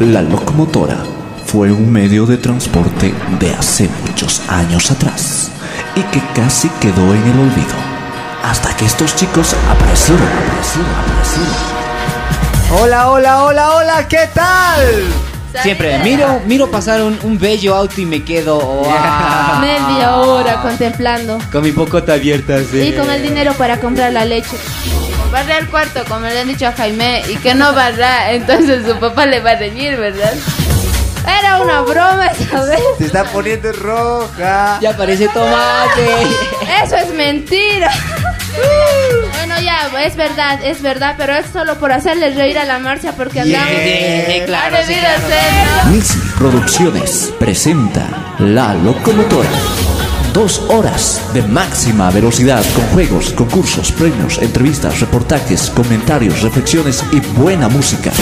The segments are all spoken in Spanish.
La locomotora fue un medio de transporte de hace muchos años atrás y que casi quedó en el olvido hasta que estos chicos aparecieron, aparecieron, aparecieron. Hola, hola, hola, hola, ¿qué tal? Siempre miro, miro pasar un, un bello auto y me quedo wow, Media hora contemplando. con mi pocota abierta. sí. Y con el dinero para comprar la leche. Barra el cuarto, como le han dicho a Jaime, y que no barra, entonces su papá le va a reñir, ¿verdad? Era una broma, ¿sabes? Se está poniendo roja. Ya parece tomate. Eso es mentira. Bueno, ya, es verdad, es verdad, pero es solo por hacerle reír a la Marcia porque andamos. yeah, claro, sí, ser, ¿no? Nisi Producciones presenta La Locomotora. Dos horas de máxima velocidad con juegos, concursos, premios, entrevistas, reportajes, comentarios, reflexiones y buena música.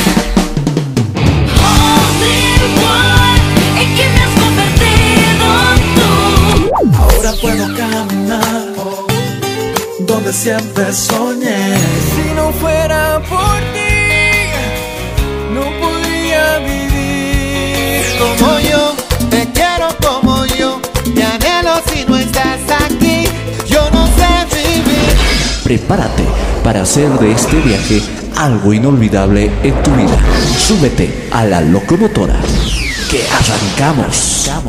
Siempre soñé. Si no fuera por ti, no podría vivir como yo. Te quiero como yo. Te anhelo si no estás aquí. Yo no sé vivir. Prepárate para hacer de este viaje algo inolvidable en tu vida. Súbete a la locomotora. Que arrancamos. Ah,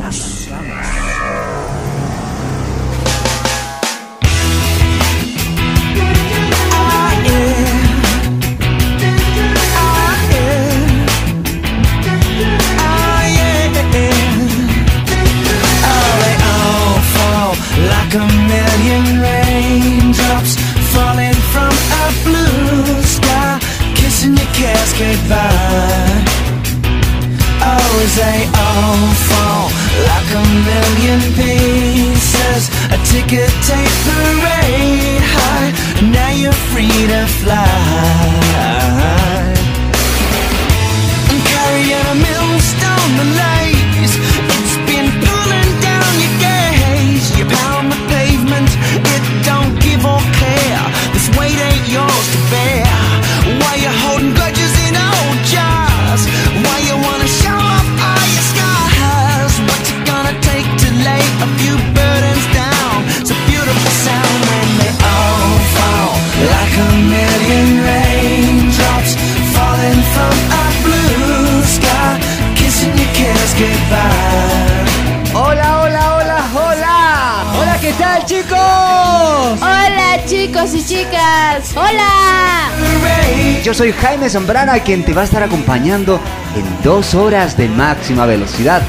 soy Jaime Zambrana, quien te va a estar acompañando en dos horas de máxima velocidad.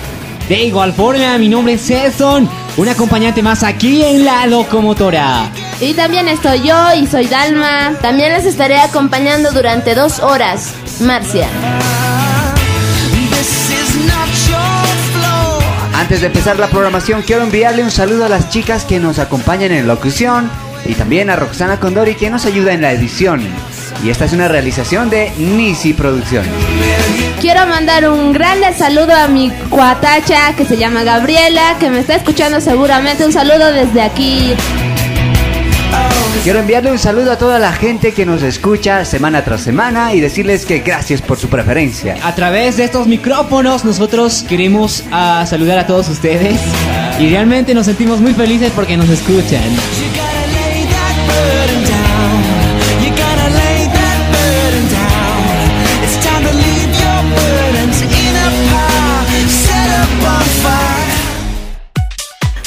De igual forma, mi nombre es Cesson, un acompañante más aquí en La Locomotora. Y también estoy yo y soy Dalma. También les estaré acompañando durante dos horas. Marcia. Antes de empezar la programación, quiero enviarle un saludo a las chicas que nos acompañan en locución y también a Roxana Condori que nos ayuda en la edición. Y esta es una realización de Nisi Producciones. Quiero mandar un grande saludo a mi cuatacha que se llama Gabriela, que me está escuchando seguramente. Un saludo desde aquí. Quiero enviarle un saludo a toda la gente que nos escucha semana tras semana y decirles que gracias por su preferencia. A través de estos micrófonos nosotros queremos ah, saludar a todos ustedes y realmente nos sentimos muy felices porque nos escuchan.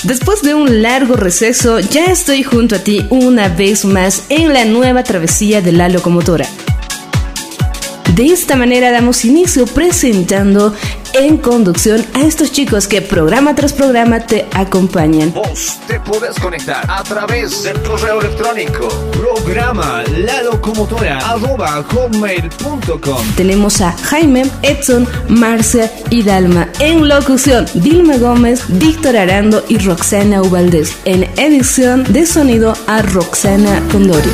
Después de un largo receso, ya estoy junto a ti una vez más en la nueva travesía de la locomotora. De esta manera damos inicio presentando en conducción a estos chicos que programa tras programa te acompañan. Vos te podés conectar a través del correo electrónico programa la locomotora arroba hotmail.com Tenemos a Jaime, Edson, Marcia y Dalma. En locución, Dilma Gómez, Víctor Arando y Roxana Ubaldez. En edición de sonido a Roxana Condori.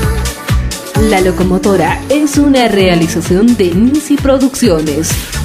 La locomotora es una realización de Nisi Producciones.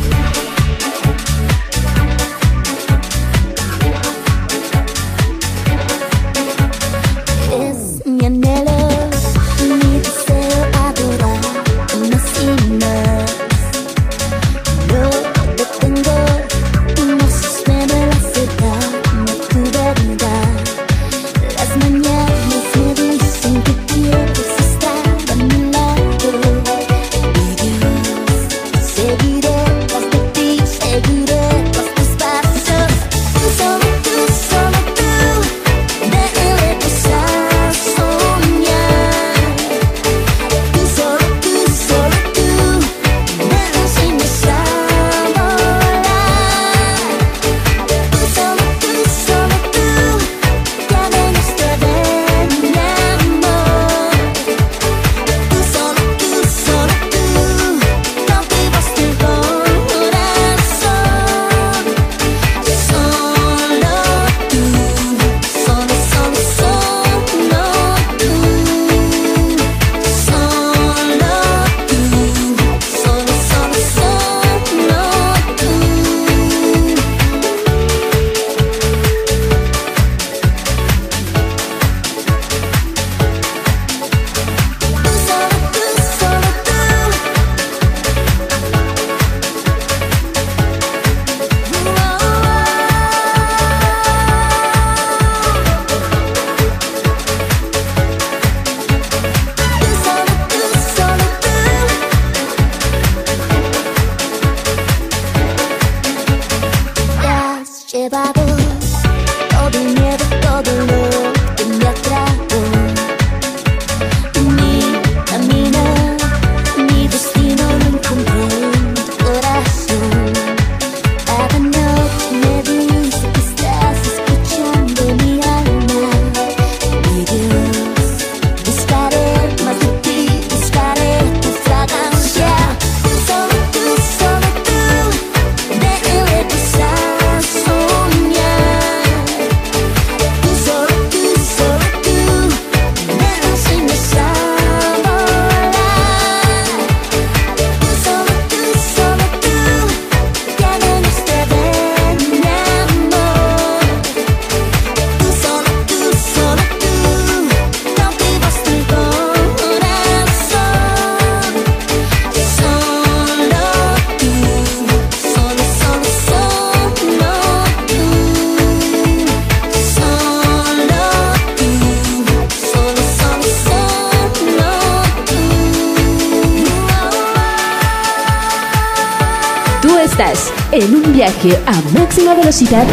Viaje a máxima velocidad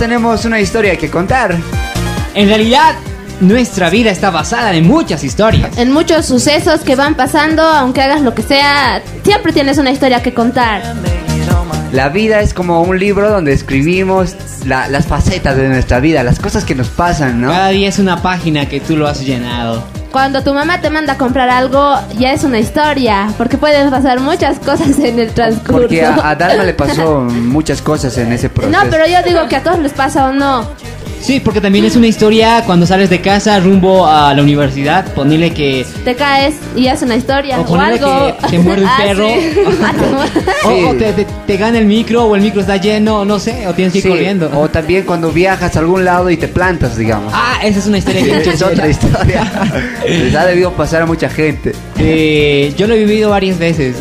tenemos una historia que contar. En realidad, nuestra vida está basada en muchas historias. En muchos sucesos que van pasando, aunque hagas lo que sea, siempre tienes una historia que contar. La vida es como un libro donde escribimos la- las facetas de nuestra vida, las cosas que nos pasan, ¿no? Cada día es una página que tú lo has llenado. Cuando tu mamá te manda a comprar algo, ya es una historia, porque pueden pasar muchas cosas en el transcurso. Porque a, a Dalma le pasó muchas cosas en ese proceso. No, pero yo digo que a todos les pasa o no. Sí, porque también es una historia cuando sales de casa rumbo a la universidad. Ponele que. Te caes y es una historia O o, algo. que te muerde un Ah, perro. sí. Ah. O, o te, te- te gana el micro o el micro está lleno, no sé, o tienes que ir Sí, corriendo. O también cuando viajas a algún lado y te plantas, digamos. Ah, esa es una historia que es otra historia. Les ha debido pasar a mucha gente. Eh, yo lo he vivido varias veces.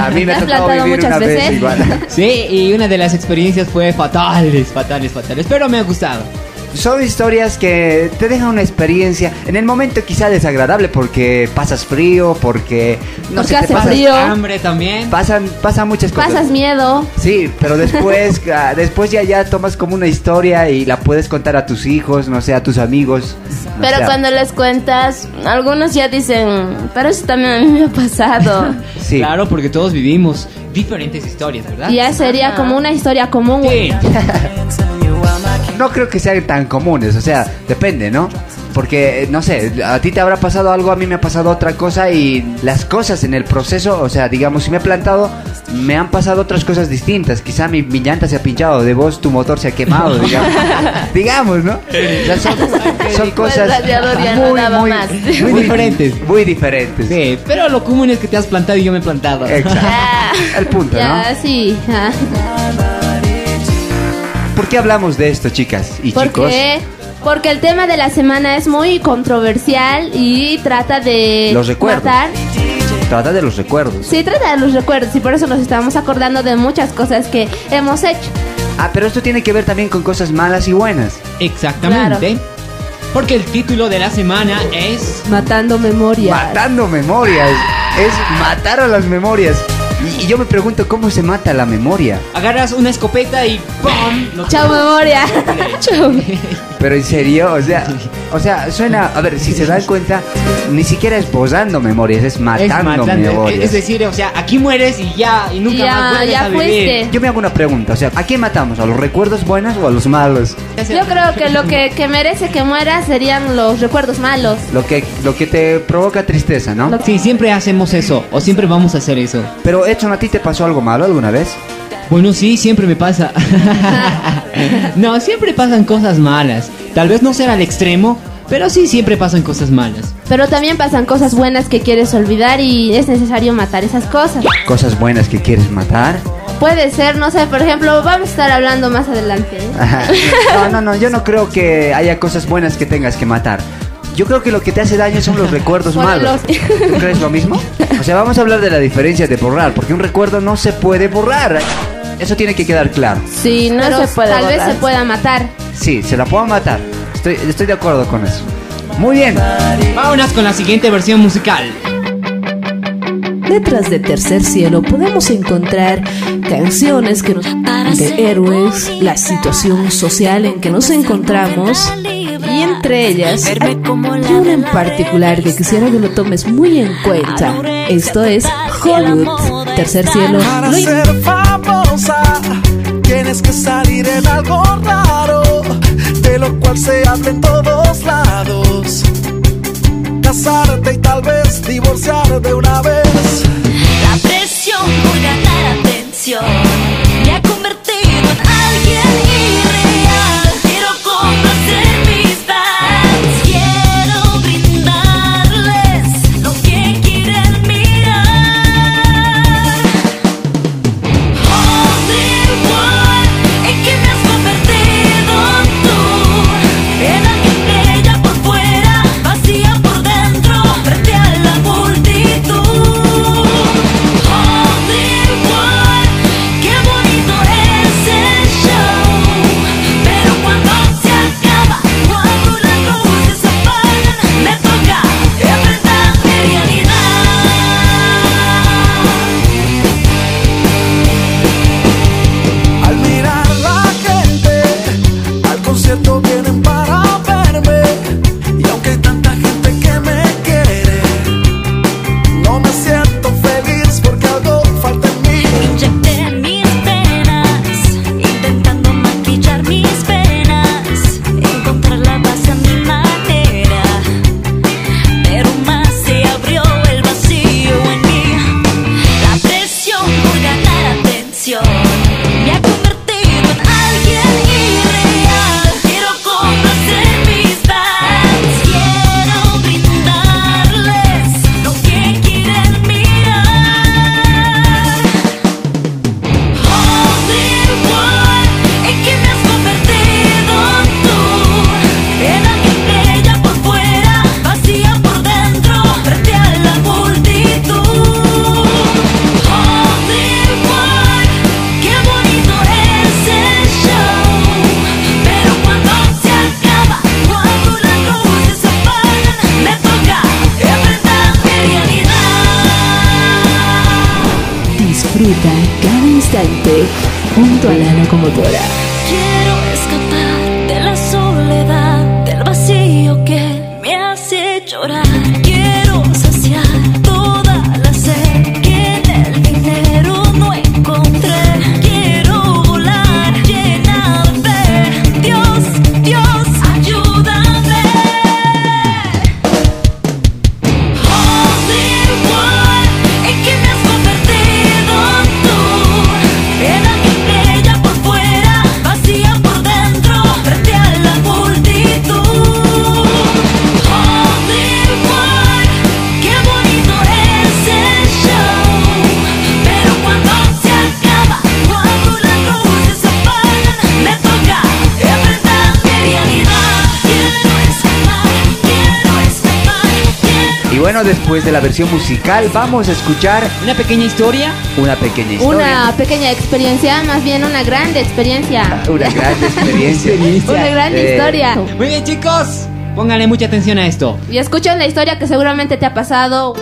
A mí me ¿Te ha tocado vivir muchas una vez veces? igual. Sí, y una de las experiencias fue fatales, fatales, fatales. Pero me ha gustado. Son historias que te dejan una experiencia en el momento quizá desagradable porque pasas frío, porque no Porque sé, te hace pasas- frío. Hambre también. pasan pasan muchas cosas. Pasas miedo. Sí, pero después ah, después ya ya tomas como una historia y la puedes contar a tus hijos, no sé, a tus amigos. no Pero sé, a- cuando les cuentas, algunos ya dicen, pero eso también a mí me ha pasado. sí. Claro, porque todos vivimos diferentes historias, ¿verdad? Y ya sería como una historia común. Sí. No creo que sean tan comunes, o sea, depende, ¿no? Porque, eh, no sé, a ti te habrá pasado algo, a mí me ha pasado otra cosa y las cosas en el proceso, o sea, digamos, si me he plantado, me han pasado otras cosas distintas. Quizá mi, mi llanta se ha pinchado, de vos tu motor se ha quemado, digamos. digamos, ¿no? O sea, son, son cosas más. Muy diferentes. Muy diferentes. Sí, pero lo común es que te has plantado y yo me he plantado. Exacto. El punto, ¿no? Sí. ¿Por qué hablamos de esto, chicas y ¿Por chicos? qué? Porque el tema de la semana es muy controversial y trata de Los recuerdos. matar. Trata de los recuerdos. Sí, trata de los recuerdos y por eso nos estamos acordando de muchas cosas que hemos hecho. Ah, pero esto tiene que ver también con cosas malas y buenas. Exactamente. Porque el título de la semana es Matando memoria. Matando memorias. Es matar a las memorias. Y, y yo me pregunto cómo se mata la memoria. agarras una escopeta y ¡pum! Chao memoria. Chao. Pero en serio, o sea, o sea, suena, a ver, si se dan cuenta, ni siquiera es posando memorias, es es matando, matando. memorias. Es decir, o sea, aquí mueres y ya, y nunca Ya, más vuelves ya a vivir. fuiste. Yo me hago una pregunta, o sea, ¿a quién matamos? ¿A los recuerdos buenos o a los malos? Yo creo que lo que, que merece que muera serían los recuerdos malos. Lo que, lo que te provoca tristeza, ¿no? Sí, siempre hacemos eso, o siempre vamos a hacer eso. Pero Edson, ¿a ti te pasó algo malo alguna vez? Bueno, sí, siempre me pasa. no, siempre pasan cosas malas. Tal vez no sea al extremo, pero sí siempre pasan cosas malas. Pero también pasan cosas buenas que quieres olvidar y es necesario matar esas cosas. Cosas buenas que quieres matar. Puede ser, no sé, por ejemplo, vamos a estar hablando más adelante. ¿eh? No, no, no, yo no creo que haya cosas buenas que tengas que matar. Yo creo que lo que te hace daño son los recuerdos malos. ¿Tú crees lo mismo? O sea, vamos a hablar de la diferencia de borrar, porque un recuerdo no se puede borrar. Eso tiene que quedar claro. Sí, no Pero se puede tal vez se pueda matar. Sí, se la puedo matar. Estoy, estoy de acuerdo con eso. Muy bien. Vámonos con la siguiente versión musical. Letras de Tercer Cielo podemos encontrar canciones que nos de héroes, la situación social en que nos encontramos y entre ellas hay una en particular que quisiera que lo tomes muy en cuenta. Esto es Hollywood, Tercer Cielo. Para ser famosa tienes que salir en algo raro, de lo cual se habla en todos lados. Casarte y tal vez divorciar de una vez. La presión por ganar atención musical, vamos a escuchar Una pequeña historia. una pequeña historia. Una pequeña experiencia, más bien una grande experiencia. Una gran experiencia. Una gran Eh, historia. Muy bien, chicos. Pónganle mucha atención a esto. Y escuchen la historia que seguramente te ha pasado.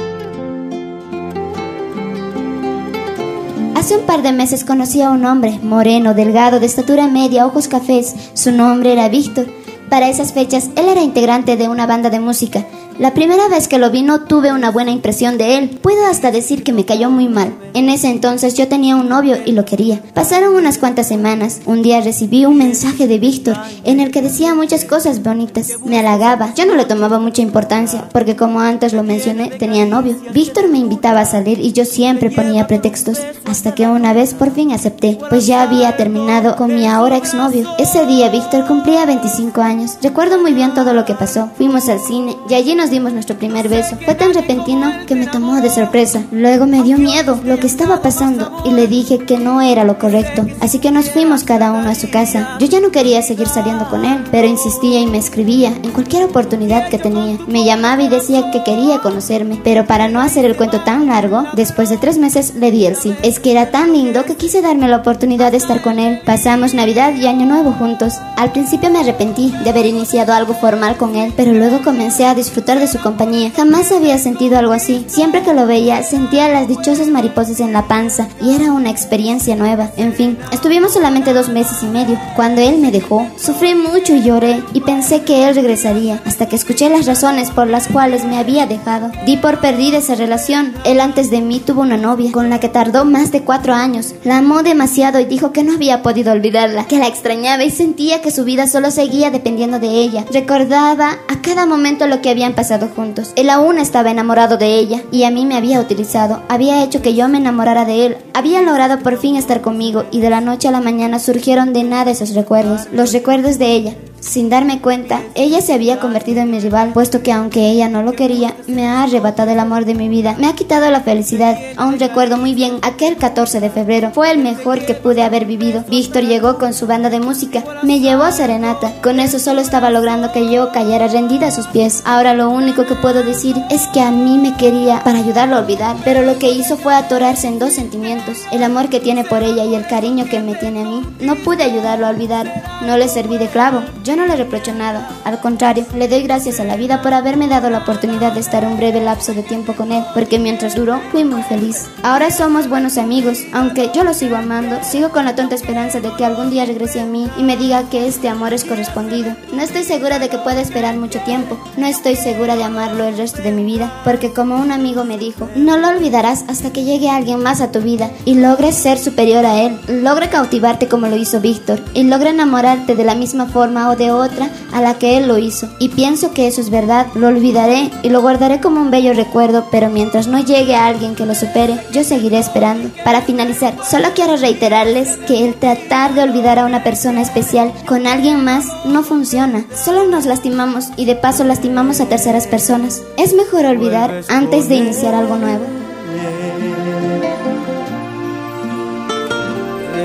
Hace un par de meses conocí a un hombre, moreno, delgado, de estatura media, ojos cafés. Su nombre era Víctor. Para esas fechas, él era integrante de una banda de música. La primera vez que lo vi no tuve una buena impresión de él. Puedo hasta decir que me cayó muy mal. En ese entonces yo tenía un novio y lo quería. Pasaron unas cuantas semanas. Un día recibí un mensaje de Víctor en el que decía muchas cosas bonitas. Me halagaba. Yo no le tomaba mucha importancia porque como antes lo mencioné, tenía novio. Víctor me invitaba a salir y yo siempre ponía pretextos. Hasta que una vez por fin acepté, pues ya había terminado con mi ahora exnovio. Ese día Víctor cumplía 25 años. Recuerdo muy bien todo lo que pasó. Fuimos al cine y allí nos dimos nuestro primer beso. Fue tan repentino que me tomó de sorpresa. Luego me dio miedo lo que estaba pasando y le dije que no era lo correcto. Así que nos fuimos cada uno a su casa. Yo ya no quería seguir saliendo con él, pero insistía y me escribía en cualquier oportunidad que tenía. Me llamaba y decía que quería conocerme, pero para no hacer el cuento tan largo, después de tres meses le di el sí. Es que era tan lindo que quise darme la oportunidad de estar con él. Pasamos Navidad y Año Nuevo juntos. Al principio me arrepentí de haber iniciado algo formal con él, pero luego comencé a disfrutar de su compañía. Jamás había sentido algo así. Siempre que lo veía, sentía las dichosas mariposas en la panza y era una experiencia nueva. En fin, estuvimos solamente dos meses y medio. Cuando él me dejó, sufrí mucho y lloré y pensé que él regresaría, hasta que escuché las razones por las cuales me había dejado. Di por perdida esa relación. Él antes de mí tuvo una novia con la que tardó más de cuatro años. La amó demasiado y dijo que no había podido olvidarla, que la extrañaba y sentía que su vida solo seguía dependiendo de ella. Recordaba a cada momento lo que habían pasado juntos. Él aún estaba enamorado de ella y a mí me había utilizado. Había hecho que yo me enamorara de él. Había logrado por fin estar conmigo y de la noche a la mañana surgieron de nada esos recuerdos. Los recuerdos de ella. Sin darme cuenta, ella se había convertido en mi rival, puesto que aunque ella no lo quería, me ha arrebatado el amor de mi vida, me ha quitado la felicidad. Aún recuerdo muy bien aquel 14 de febrero, fue el mejor que pude haber vivido. Víctor llegó con su banda de música, me llevó a serenata, con eso solo estaba logrando que yo cayera rendida a sus pies. Ahora lo único que puedo decir es que a mí me quería para ayudarlo a olvidar, pero lo que hizo fue atorarse en dos sentimientos, el amor que tiene por ella y el cariño que me tiene a mí. No pude ayudarlo a olvidar, no le serví de clavo. Yo no le reprocho nada, al contrario, le doy gracias a la vida por haberme dado la oportunidad de estar un breve lapso de tiempo con él, porque mientras duró fui muy feliz. Ahora somos buenos amigos, aunque yo lo sigo amando, sigo con la tonta esperanza de que algún día regrese a mí y me diga que este amor es correspondido. No estoy segura de que pueda esperar mucho tiempo, no estoy segura de amarlo el resto de mi vida, porque como un amigo me dijo, no lo olvidarás hasta que llegue alguien más a tu vida y logres ser superior a él, logre cautivarte como lo hizo Víctor y logre enamorarte de la misma forma de otra a la que él lo hizo. Y pienso que eso es verdad, lo olvidaré y lo guardaré como un bello recuerdo, pero mientras no llegue a alguien que lo supere, yo seguiré esperando. Para finalizar, solo quiero reiterarles que el tratar de olvidar a una persona especial con alguien más no funciona. Solo nos lastimamos y de paso lastimamos a terceras personas. Es mejor olvidar antes de iniciar algo nuevo.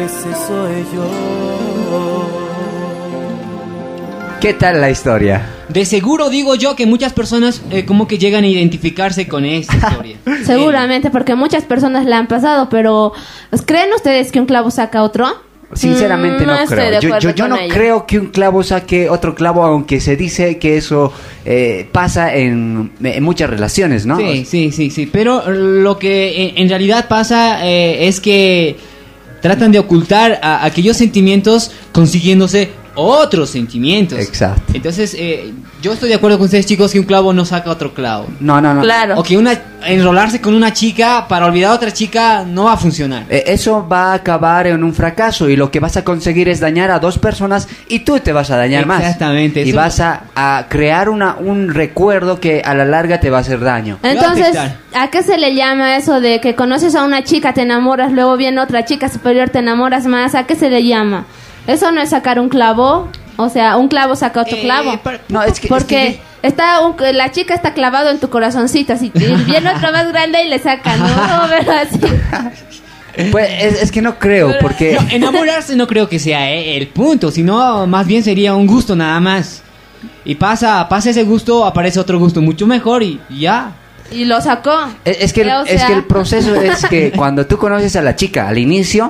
Ese soy yo. ¿Qué tal la historia? De seguro digo yo que muchas personas eh, como que llegan a identificarse con esta historia. Seguramente, porque muchas personas la han pasado, pero ¿pues, ¿creen ustedes que un clavo saca otro? Sinceramente Mm, no, creo. Yo, no ella. creo que un clavo saque otro clavo, aunque se dice que eso eh, pasa en, en muchas relaciones, ¿no? Sí, sí, sí, sí. Pero lo que en, en realidad pasa eh, es que tratan de ocultar a- aquellos sentimientos consiguiéndose otros sentimientos. Exacto. Entonces, eh, yo estoy de acuerdo con ustedes, chicos, que un clavo no saca otro clavo. No, no, no. Claro. O que una enrolarse con una chica para olvidar a otra chica no va a funcionar. Eh, Eso va a acabar en un fracaso y lo que vas a conseguir es dañar a dos personas y tú te vas a dañar más. Exactamente, Y vas a, a crear una, un recuerdo que a la larga te va a hacer daño. Entonces. ¿a qué se le llama eso de que conoces a una chica, te enamoras, luego viene otra chica superior, te enamoras más? ¿A qué se le llama? ¿Eso no es sacar un clavo? O sea, un clavo saca otro Eh, clavo. No, es que... es Porque que- está un- la chica está clavado en tu corazoncito, así viene otro más grande y le saca, ¿no? No, ¿verdad? Así. pues, es, es que no creo, porque... No, enamorarse no creo que sea eh, el punto, sino más bien sería un gusto nada más. Y pasa, pasa ese gusto, aparece otro gusto mucho mejor y y ya. Y lo sacó. Es, es que, el- O es que el proceso es que cuando tú conoces a la chica al inicio,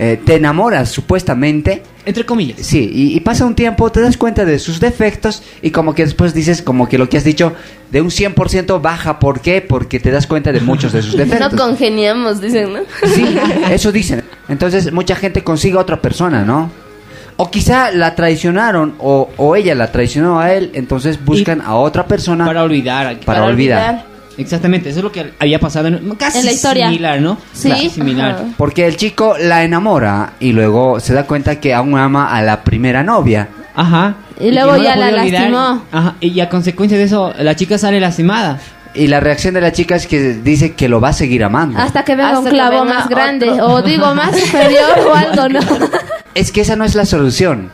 eh, te enamoras supuestamente, Entre comillas. sí, y, y pasa un tiempo, te das cuenta de sus defectos y como que después dices como que lo que has dicho de un 100% baja, ¿por qué? Porque te das cuenta de muchos de sus No defectos. congeniamos, dicen, ¿no? Sí, eso dicen. Entonces mucha gente consigue a otra persona, ¿no? O quizá la traicionaron o, o ella la traicionó a él, entonces buscan a otra persona Para olvidar. para olvidar. Exactamente, eso es lo que había pasado en, casi En la historia. similar, ¿no? Sí. Casi similar. Ajá. Porque el chico la enamora y luego se da cuenta que aún ama a la primera novia. Ajá. Y luego que ya la lastimó. Ajá. Y a consecuencia de eso, la chica sale lastimada. Y la reacción de la chica es que dice que lo va a seguir amando. Hasta que venga Hasta un clavo venga más grande. otro. O digo, más superior o algo, ¿no? Es que esa no es la solución.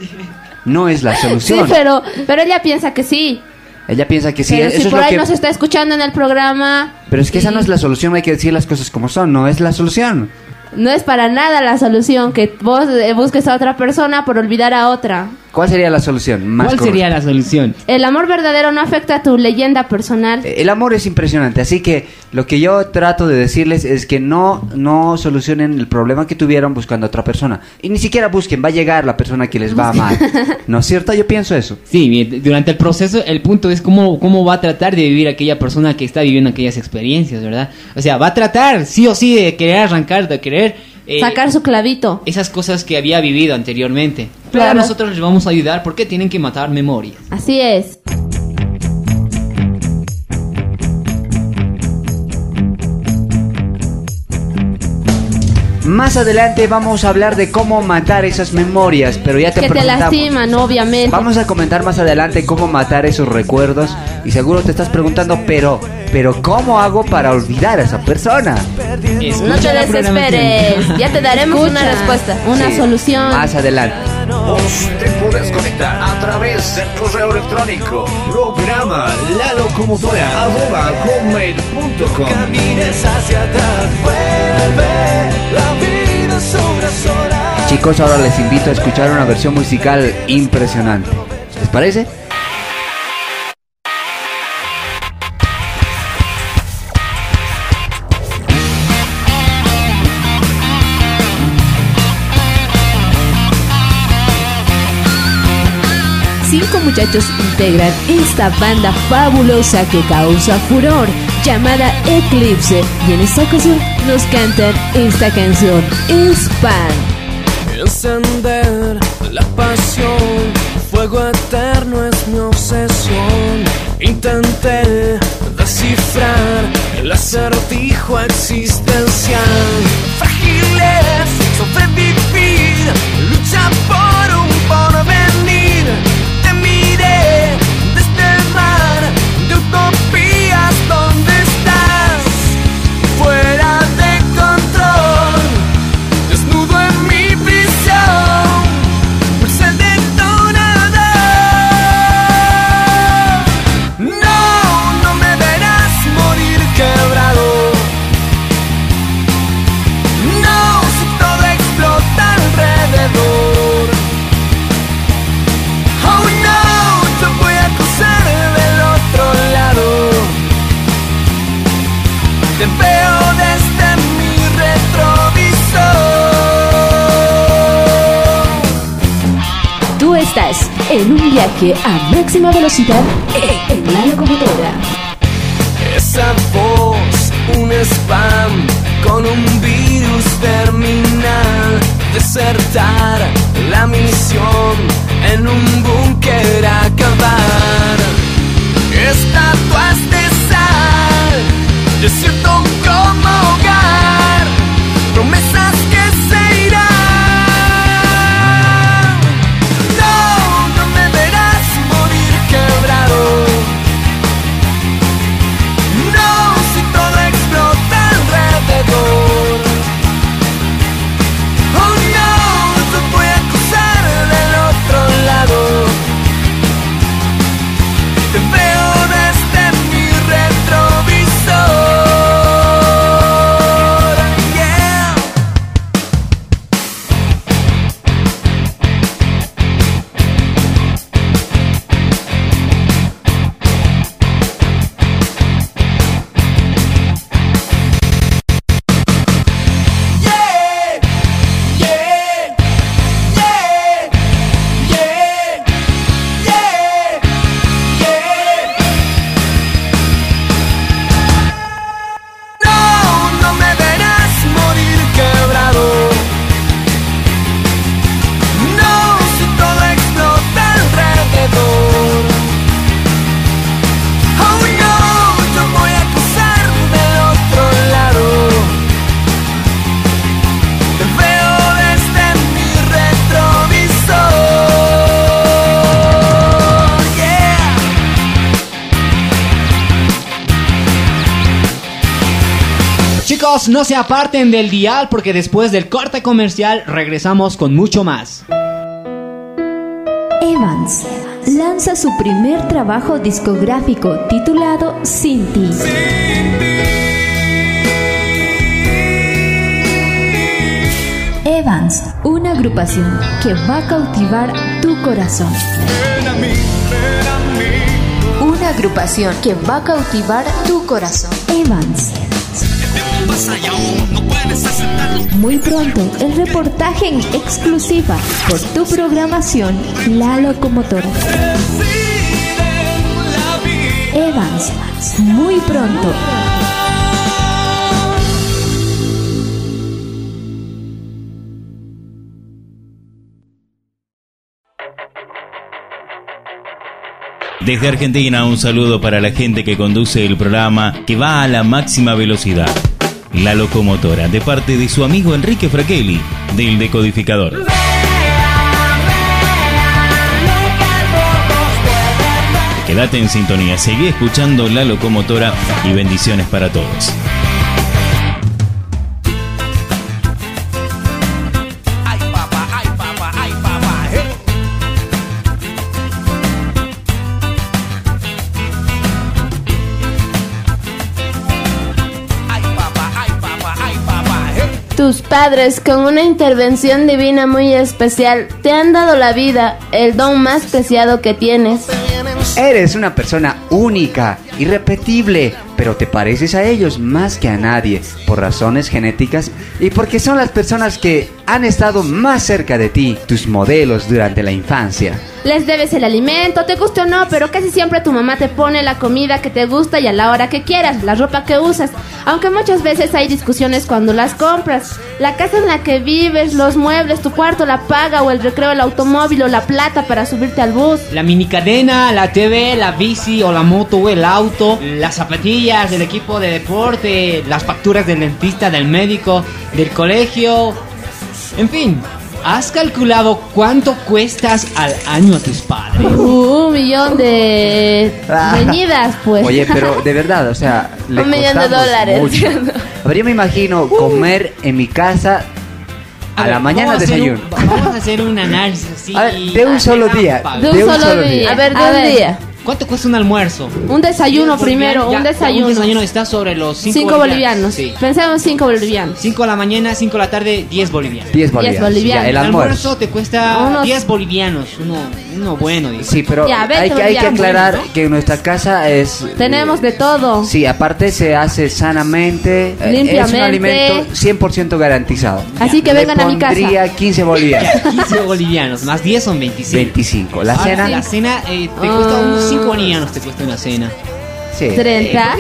No es la Sí, solución. pero, pero ella piensa que sí. Ella piensa que sí, Pero eso si es por lo ahí que... nos está escuchando en el programa, Pero es que esa no es la solución, hay que decir las cosas como son, no es la solución. no es para nada la solución que vos busques a otra persona por olvidar a otra. ¿Cuál sería la solución? Más ¿Cuál correcta. sería la solución? El amor verdadero no afecta a tu leyenda personal. El amor es impresionante, así que lo que yo trato de decirles es que no, no solucionen el problema que tuvieron buscando a otra persona. Y ni siquiera busquen, va a llegar la persona que les va a amar. ¿No es cierto? Yo pienso eso. Sí, durante el proceso el punto es cómo, cómo va a tratar de vivir aquella persona que está viviendo aquellas experiencias, ¿verdad? O sea, va a tratar sí o sí de querer arrancar, de querer... eh, Sacar su clavito. esas cosas que había vivido anteriormente. Pero Claro. nosotros les vamos a ayudar porque tienen que matar memorias. Así es. Más adelante vamos a hablar de cómo matar esas memorias, pero ya te Que te preguntamos. lastiman, obviamente. Vamos a comentar más adelante cómo matar esos recuerdos y seguro te estás preguntando, pero, pero ¿cómo hago para olvidar a esa persona? No te desesperes. Ya te daremos una respuesta, una Sí, solución. Más adelante. Vos te puedes conectar a través del correo electrónico programa la locomotora arroba Camines hacia atrás, vuelve, la vida. Chicos, ahora les invito a escuchar una versión musical impresionante. ¿Les parece? Cinco muchachos integran esta banda fabulosa que causa furor, llamada Eclipse, y en esta ocasión nos cantan esta canción, Spam. Encender la pasión, fuego eterno es mi obsesión. Intenté descifrar el acertijo existencial. Frágil es sobrevivir, en un viaje a máxima velocidad en la locomotora. Esa voz, un spam con un virus terminal. Desertar la misión en un búnker acabar. Estatuas de sal, desierto como hogar. No se aparten del dial porque después del corte comercial regresamos con mucho más. Evans, lanza su primer trabajo discográfico titulado Sin ti. Evans, una agrupación que va a cautivar tu corazón. Una agrupación que va a cautivar tu corazón. Muy pronto, el reportaje en exclusiva por tu programación La Locomotora. Evans, muy pronto. Desde Argentina, un saludo para la gente que conduce el programa que va a la máxima velocidad. La locomotora, de parte de su amigo Enrique Fraquelli, del decodificador. Quédate en sintonía, seguí escuchando La locomotora y bendiciones para todos. Tus padres, con una intervención divina muy especial, te han dado la vida, el don más preciado que tienes. Eres una persona única, irrepetible, pero te pareces a ellos más que a nadie, por razones genéticas y porque son las personas que han estado más cerca de ti, tus modelos durante la infancia. Les debes el alimento, te guste o no, pero casi siempre tu mamá te pone la comida que te gusta y a la hora que quieras, la ropa que usas. Aunque muchas veces hay discusiones cuando las compras. La casa en la que vives, los muebles, tu cuarto, la paga o el recreo, el automóvil o la plata para subirte al bus. La mini cadena, la TV, la bici o la moto o el auto, las del equipo de deporte, las facturas del dentista, del médico, del colegio. En fin, ¿has calculado cuánto cuestas al año a tus padres? Uh, un millón de venidas, pues. Oye, pero de verdad, o sea, le Un millón de dólares. mucho. A ver, yo me imagino comer en mi casa a, ver, la mañana a desayuno. un- vamos a hacer un análisis así. A ver, de un solo día, de un solo día. A ver, de A un ver. día. ¿Cuánto cuesta un almuerzo? Un desayuno primero, bolivianos, un ya, desayuno. Un desayuno está sobre los 5 Cinco bolivianos. Sí. Pensemos cinco bolivianos. 5 a la mañana, 5 a la tarde, 10 bolivianos. 10 bolivianos. bolivianos. Ya, el almuerzo. te cuesta Unos- 10 bolivianos. Uno, uno bueno, digo. Sí, pero Ya, hay, que, hay que aclarar que en nuestra casa es... Tenemos de todo. Sí, aparte se hace sanamente. eh, Es un Limpiamente. alimento 100% garantizado. Así que Le vengan a mi casa. pondría 15 bolivianos. 15 bolivianos, más 10 son 25. 25. La cena, La cena eh, te Ah. cuesta unos 5 bolivianos, te cuesta una cena. sí. 30.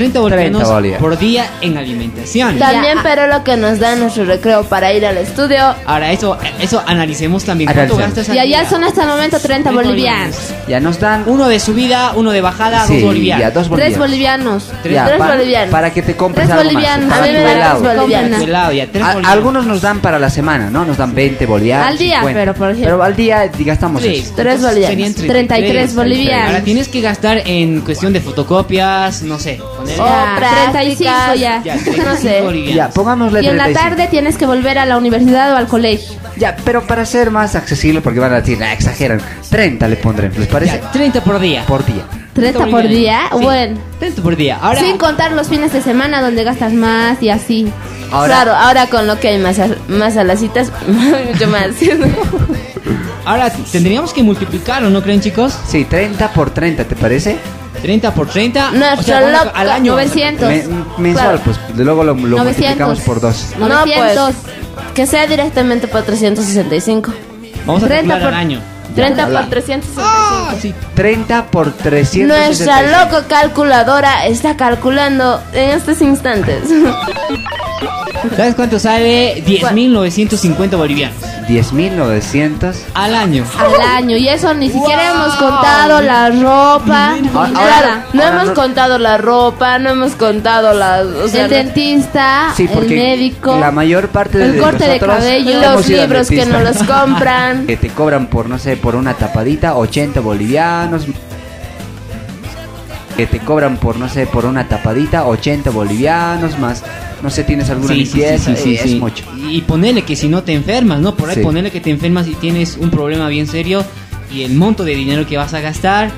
30 bolivianos bolivianos. por día en alimentación. También, pero lo que nos da nuestro recreo para ir al estudio. Ahora, eso, eso analicemos también. ¿Cuánto gastas Y allá son hasta el momento 30 bolivianos. Ya nos dan. Uno de subida, uno de bajada, Sí, dos bolivianos. ya, dos Tres bolivianos. bolivianos. Tres- Ya, tres pa- bolivianos. Para que te compres Tres algo bolivianos. más. A mí me dan tres bolivianos. Helado, ya, tres A- bolivianos. algunos nos dan para la semana, ¿no? Nos dan 20 bolivianos. Al día, 50. pero, por ejemplo. Pero al día gastamos Sí, eso. Tres entonces bolivianos. serían 33 bolivianos. Ahora tienes que gastar en cuestión de fotocopias, no sé. Poner- Oh, Ya, prácticas. 35 ya. Ya, no 35 sé. bolivianos. Ya, pongámosle Y en la 35. tarde tienes que volver a la universidad o al colegio. Ya, pero para ser más accesible, porque van a decir, ah, exageran. 30 le pondré, ¿les parece? Ya, 30 por día. Por día. 30 por día. Sí, Bueno. 30 por día. Ahora, Sin contar los fines de semana donde gastas más y así. Ahora, Claro, ahora con lo que hay más a, más a las citas, mucho más. ahora tendríamos que multiplicarlo, ¿no creen, chicos? sí, 30 por 30, ¿te parece? 30 por 30. Nuestro o sea, loco, al año. 900. Me- mensual, Claro. pues luego lo, lo 900. multiplicamos por 2. No, 900. que sea directamente por 365. Vamos a 30 calcular por- al año. 30 la- por 365. Ah, sí. 30 por 365. Nuestra loco calculadora está calculando en estos instantes. ¿Sabes cuánto sale? 10.950 bolivianos. 10.900. Al año. al año. Y eso ni siquiera hemos contado la ropa. Ahora- no ahora hemos no- contado la ropa, no hemos contado las, o sea, el dentista, Sí, el médico. la mayor parte de el corte de cabello, los libros que no los compran. que te cobran por no sé por una tapadita 80 bolivianos que te cobran por no sé por una tapadita 80 bolivianos más no sé tienes alguna Sí, sí, sí, limpieza sí, sí, eh, sí. es mucho Y ponele que si no te enfermas, ¿no? Por ahí Sí. ponele que te enfermas y tienes un problema bien serio, y el monto de dinero que vas a gastar.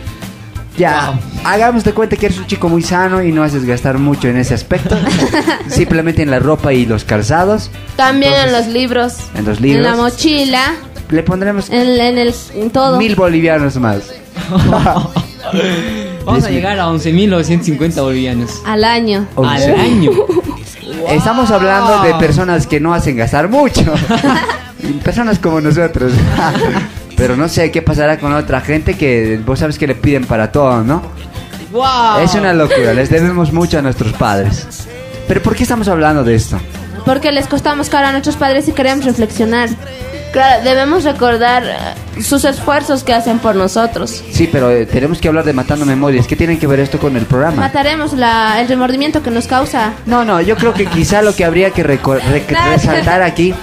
Ya, hagamos de cuenta que eres un chico muy sano y no haces gastar mucho en ese aspecto. Simplemente en la ropa y los calzados. También en los libros. En los En libros. la mochila. Le pondremos En, en el, en todo. mil bolivianos más. Vamos a llegar a 11.950 bolivianos. Al año. Al año. Estamos hablando de personas que no hacen gastar mucho. personas como nosotros. Pero no sé qué pasará con otra gente que vos sabes que le piden para todo, ¿no? ¡Wow! Es una locura, les debemos mucho a nuestros padres. Pero ¿por qué estamos hablando de esto? Porque les costamos cara a nuestros padres y queremos reflexionar. Claro, debemos recordar eh, sus esfuerzos que hacen por nosotros. Sí, pero eh, tenemos que hablar de matando memorias. ¿Qué tiene que ver esto con el programa? Mataremos la, el remordimiento que nos causa. No, no, yo creo que quizá lo que habría que re- resaltar aquí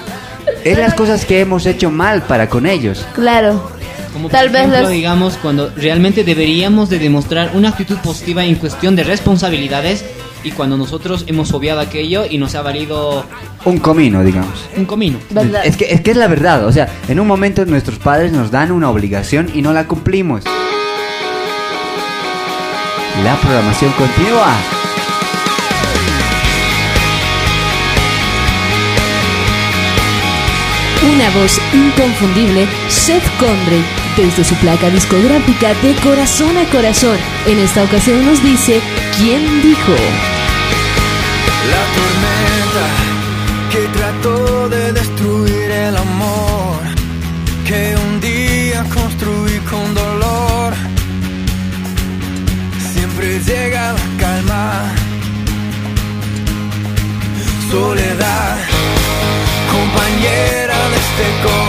es las cosas que hemos hecho mal para con ellos. Claro. Como por Tal vez digamos, cuando realmente deberíamos de demostrar una actitud positiva en cuestión de responsabilidades y cuando nosotros hemos obviado aquello y nos ha valido Un comino, digamos. un comino. ¿Verdad? Es que, es que es la verdad, o sea, en un momento nuestros padres nos dan una obligación y no la cumplimos. La programación continúa. Una voz inconfundible, Seth Condrey, desde su placa discográfica de corazón a corazón, en esta ocasión nos dice ¿Quién dijo? La tormenta que trató de destruir el amor que un día construí con dolor. Siempre llega la calma, soledad, compañera de este corazón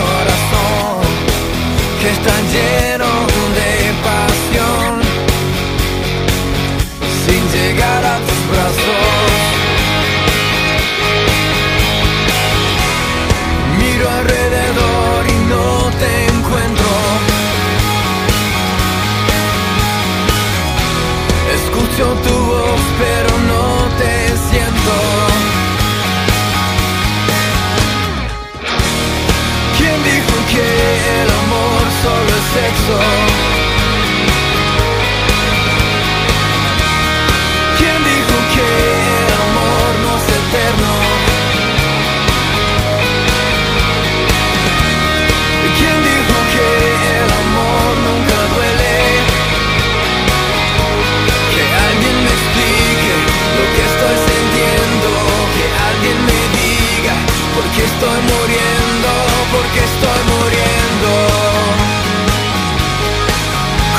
por qué estoy muriendo, por qué estoy muriendo.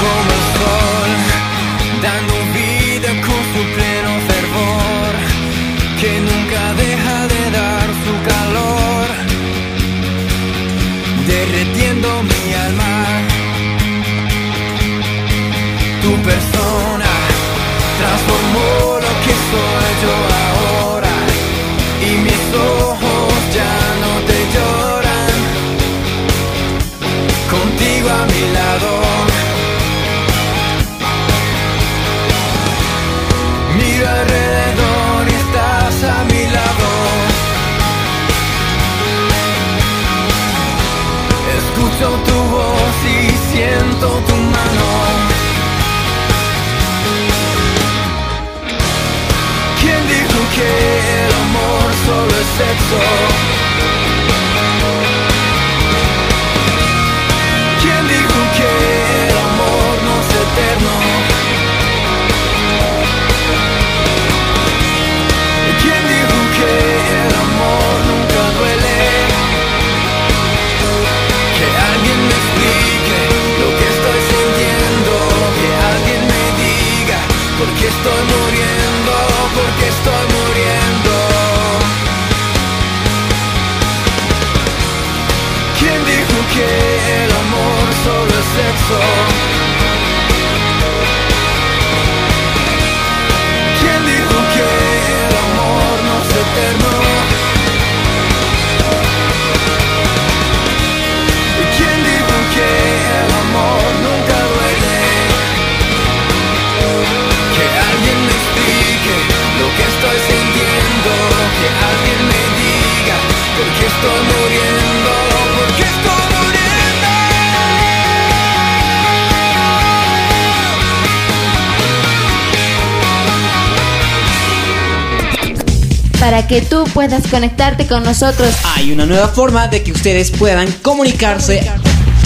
Como el sol, dando vida con su pleno fervor, que nunca ¿Quién dijo que el amor solo es sexo? Por qué estoy muriendo, para que tú puedas conectarte con nosotros. Hay una nueva forma de que ustedes puedan comunicarse.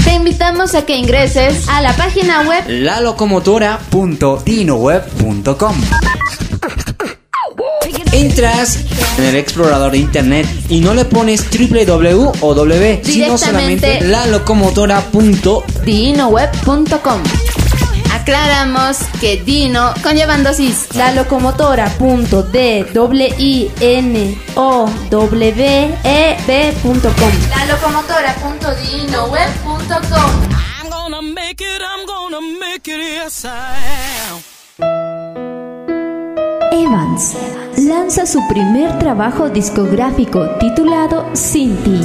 Te invitamos a que ingreses a la página web lalocomotora.dinoweb.com. Entras en el explorador de internet y no le pones www o w, sino solamente Directamente. lalocomotora.com. dinoweb.com. Aclaramos que Dino conllevan dosis. La locomotora punto D W I N O W E B punto com. La locomotora punto dinoweb.com. I'm gonna make it, I'm gonna make it, yes I am. Evans lanza su primer trabajo discográfico titulado Sin ti.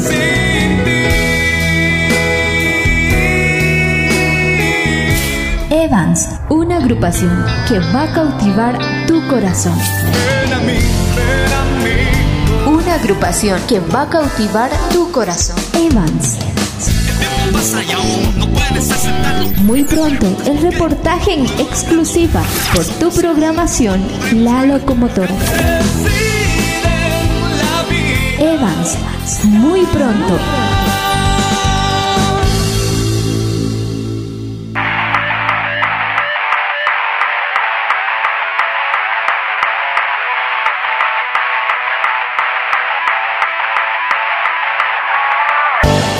Evans, una agrupación que va a cautivar tu corazón. Una agrupación que va a cautivar tu corazón. Evans. Muy pronto, el reportaje en exclusiva por tu programación La Locomotora. Evans, muy pronto.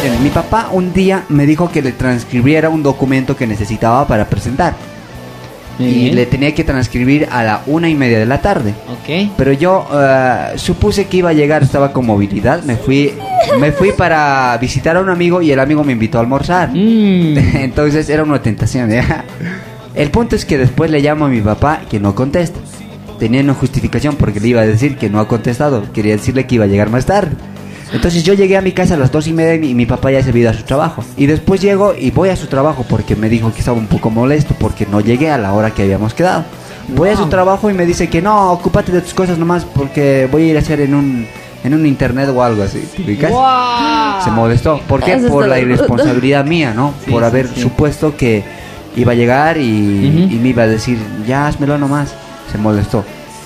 Eh, Mi papá un día me dijo que le transcribiera un documento que necesitaba para presentar. Y le tenía que transcribir a la una y media de la tarde. Ok. Pero yo eh, supuse que iba a llegar, estaba con movilidad. Me fui, me fui para visitar a un amigo y el amigo me invitó a almorzar. Mm. Entonces era una tentación. ¿ya? El punto es que después le llamo a mi papá que no contesta. Tenía una justificación porque le iba a decir que no ha contestado. Quería decirle que iba a llegar más tarde. Entonces yo llegué a mi casa a las dos y media y mi, y mi papá ya se había ido a su trabajo. Y después llego y voy a su trabajo porque me dijo que estaba un poco molesto porque no llegué a la hora que habíamos quedado. Voy a su trabajo y me dice que no, ocúpate de tus cosas nomás porque voy a ir a hacer en un, en un internet o algo así. ¿Te ubicas? Se molestó. ¿Por qué? Eso Por la irresponsabilidad mía, ¿no? Sí, Por haber sí. supuesto que iba a llegar y, me iba a decir, ya hazmelo nomás. Se molestó.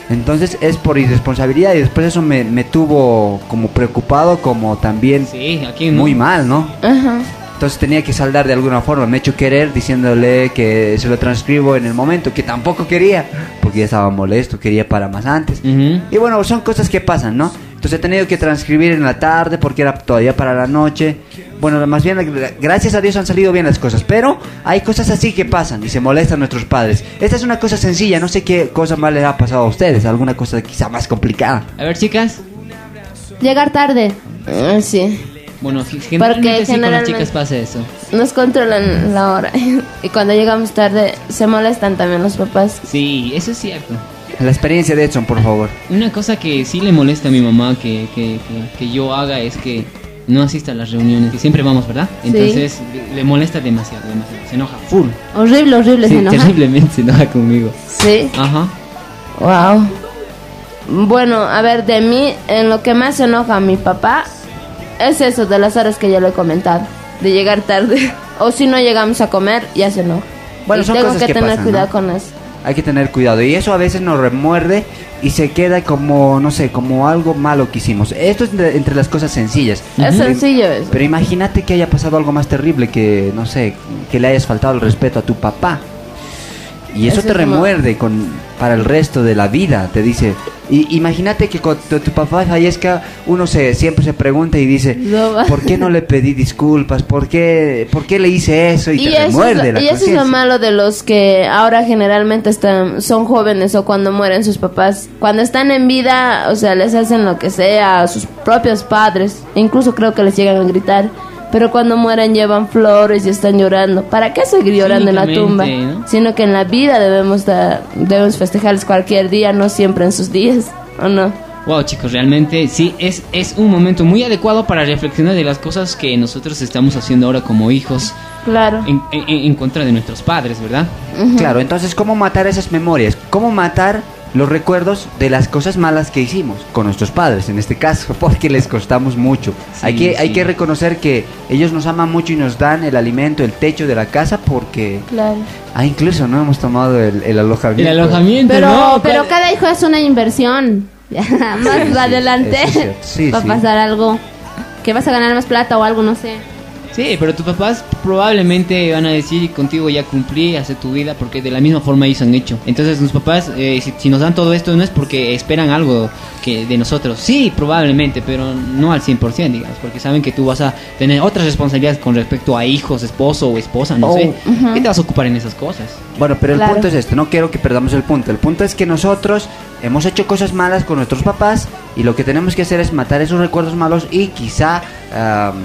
Entonces es por irresponsabilidad y después eso me, me tuvo como preocupado, como también Sí, aquí no. muy mal, ¿no? Ajá. Entonces tenía que saldar de alguna forma. Me he hecho querer diciéndole que se lo transcribo en el momento, que tampoco quería, porque ya estaba molesto, quería para más antes. Y bueno, son cosas que pasan, ¿no? Entonces he tenido que transcribir en la tarde porque era todavía para la noche. Bueno, más bien, gra- gracias a Dios han salido bien las cosas, pero hay cosas así que pasan y se molestan nuestros padres. Esta es una cosa sencilla, no sé qué cosa más les ha pasado a ustedes, alguna cosa quizá más complicada. A ver, chicas. Llegar tarde. Ah, sí. Bueno, ge- generalmente sí con las generalmente- chicas pasa eso. Nos controlan la hora. y cuando llegamos tarde, se molestan también los papás. Sí, eso es cierto. La experiencia de Edson, por favor. Una cosa que sí le molesta a mi mamá que, que, que, que yo haga es que no asista a las reuniones, que siempre vamos, ¿verdad? Entonces le- le molesta demasiado, demasiado. Se enoja full. Horrible, horrible, Sí, se enoja. terriblemente se enoja conmigo. Sí. Ajá. Wow. Bueno, a ver, de mí, en lo que más se enoja a mi papá, es eso de las horas que ya lo he comentado. De llegar tarde. O si no llegamos a comer, ya se enoja. Bueno, y son tengo cosas que que tener pasan, cuidado ¿no? con eso. Hay que tener cuidado y eso a veces nos remuerde y se queda como, no sé, como algo malo que hicimos. Esto es de- entre las cosas sencillas. Es sencillo eso. Pero imagínate que haya pasado algo más terrible, que, no sé, que le hayas faltado el respeto a tu papá. Y eso, Eso te es como- remuerde con, para el resto de la vida, te dice. Y imagínate que cuando tu papá fallezca, uno se siempre se pregunta y dice, No. ¿por qué no le pedí disculpas? ¿Por qué, por qué le hice eso? Y, Y, te eso, es remuerde lo, la y eso es lo malo de los que ahora generalmente están, son jóvenes o cuando mueren sus papás. Cuando están en vida, o sea, les hacen lo que sea a sus propios padres. Incluso creo que les llegan a gritar. Pero cuando mueren llevan flores y están llorando. ¿Para qué seguir llorando en la tumba? ¿no? Sino que en la vida debemos, da- debemos festejarles cualquier día, no siempre en sus días. ¿O no? Wow, chicos, realmente sí, es, es un momento muy adecuado para reflexionar de las cosas que nosotros estamos haciendo ahora como hijos Claro. en, en- en contra de nuestros padres, ¿verdad? Claro, entonces, ¿cómo matar esas memorias? ¿Cómo matar los recuerdos de las cosas malas que hicimos con nuestros padres, en este caso? Porque les costamos mucho. hay, que, hay que reconocer que ellos nos aman mucho y nos dan el alimento, el techo de la casa porque... Claro. Ah, incluso no hemos tomado el, el alojamiento. El alojamiento, Pero, ¿no? pero cada hijo es una inversión. Más adelante. Sí, va a pasar algo que vas a ganar más plata o algo, no sé. Sí, pero tus papás probablemente van a decir contigo ya cumplí, hace tu vida, porque de la misma forma ellos han hecho. Entonces los papás, eh, si, si nos dan todo esto, no es porque esperan algo que de nosotros. Sí, probablemente, pero no al 100%, digamos, porque saben que tú vas a tener otras responsabilidades con respecto a hijos, esposo o esposa, no Oh. sé. ¿Qué te vas a ocupar en esas cosas? Bueno, pero el Claro. punto es esto, no quiero que perdamos el punto. El punto es que nosotros hemos hecho cosas malas con nuestros papás y lo que tenemos que hacer es matar esos recuerdos malos y quizá am,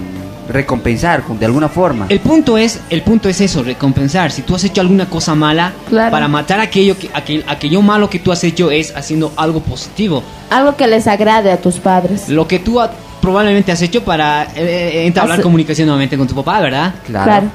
recompensar de alguna forma. El punto es, el punto es eso, recompensar. Si tú has hecho alguna cosa mala, Claro. para matar aquello que, aquel- aquello malo que tú has hecho es haciendo algo positivo. Algo que les agrade a tus padres. Lo que tú ha- probablemente has hecho para eh, eh, entablar comunicación nuevamente con tu papá, ¿verdad? Claro. Claro.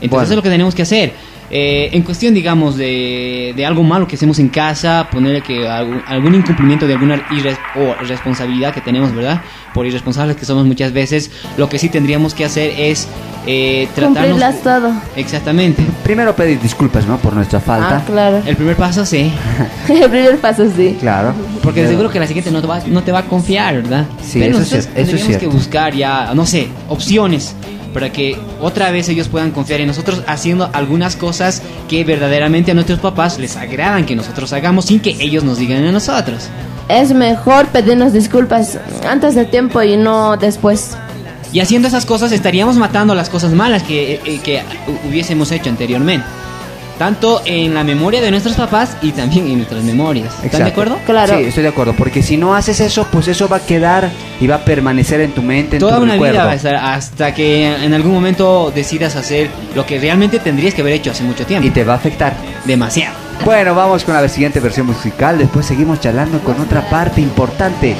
Entonces Bueno. eso es lo que tenemos que hacer. Eh, en cuestión, digamos, de, de algo malo que hacemos en casa, ponerle que algún, algún incumplimiento de alguna irres- o responsabilidad que tenemos, ¿verdad? Por irresponsables que somos muchas veces, lo que sí tendríamos que hacer es eh, tratarnos... Cumplirlas todo. Exactamente. Primero pedir disculpas, ¿no? Por nuestra falta. Ah, claro. El primer paso, sí. El primer paso sí. Claro. Porque Pero- seguro que la siguiente no te va, no te va a confiar, ¿verdad? Sí, Pero eso es nosotros cier- eso es que cierto. buscar ya, no sé, opciones para que otra vez ellos puedan confiar en nosotros haciendo algunas cosas que verdaderamente a nuestros papás les agradan que nosotros hagamos sin que ellos nos digan a nosotros. Es mejor pedirnos disculpas antes de tiempo y no después. Y haciendo esas cosas estaríamos matando las cosas malas que, eh, que hubiésemos hecho anteriormente. Tanto en la memoria de nuestros papás y también en nuestras memorias. ¿Están de Exacto. acuerdo? Sí, estoy de acuerdo. Porque si no haces eso, pues eso va a quedar y va a permanecer en tu mente, en Toda tu una recuerdo. vida va a estar hasta que en algún momento decidas hacer lo que realmente tendrías que haber hecho hace mucho tiempo. Y te va a afectar. Demasiado. Bueno, vamos con la siguiente versión musical. Después seguimos charlando con otra parte importante.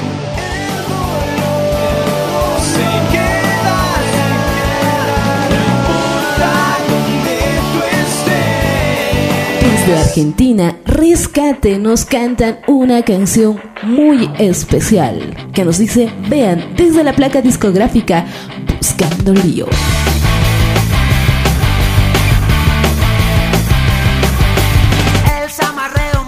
Argentina, Rescate nos cantan una canción muy especial que nos dice, vean, desde la placa discográfica Buscando Lío. El zamarreo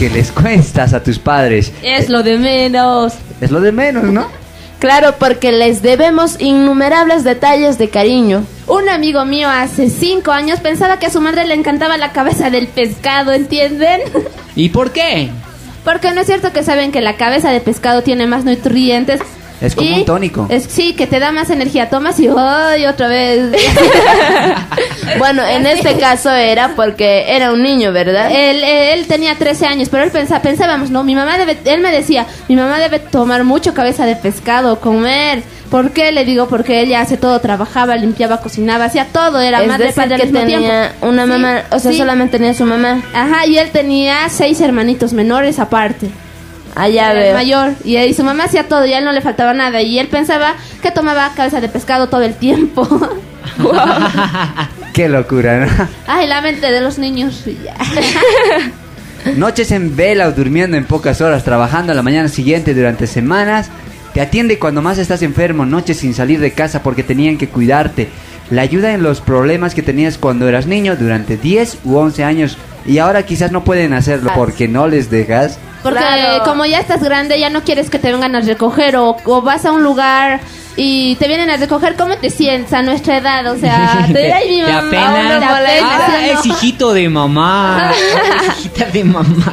que les cuentas a tus padres. Es lo de menos. Es lo de menos, ¿no? Claro, porque les debemos innumerables detalles de cariño. Un amigo mío hace cinco años pensaba que a su madre le encantaba la cabeza del pescado, ¿entienden? ¿Y por qué? Porque no es cierto que saben que la cabeza de pescado tiene más nutrientes. Es como y un tónico. Es, sí, que te da más energía. Tomas y ¡ay! otra vez. Bueno, en este caso era porque era un niño, ¿verdad? Él, él tenía 13 años, pero él pensa- pensábamos, no, mi mamá debe, él me decía, mi mamá debe tomar mucho cabeza de pescado, comer. ¿Por qué? Le digo, porque ella hace todo, trabajaba, limpiaba, cocinaba, hacía todo, era Es madre, decir, padre al que mismo tenía tiempo. una Sí, mamá, o sea, sí. solamente tenía su mamá. Ajá, y él tenía seis hermanitos menores aparte. Allá veo. mayor y, y su mamá hacía todo y a él no le faltaba nada y él pensaba que tomaba cabeza de pescado todo el tiempo. Qué locura, ¿no? Ay, la mente de los niños. Noches en vela o durmiendo en pocas horas, trabajando a la mañana siguiente durante semanas. Te atiende cuando más estás enfermo, noches sin salir de casa porque tenían que cuidarte. La ayuda en los problemas que tenías cuando eras niño durante 10 u 11 años. Y ahora quizás no pueden hacerlo porque no les dejas. Porque Claro. como ya estás grande, ya no quieres que te vengan a recoger o, o vas a un lugar y te vienen a recoger, ¿cómo te sientes a nuestra edad? O sea, te, mi ¿Te mamá, apena? te apena, Ah, ¿sí o no? es hijito de mamá. es hijita de mamá.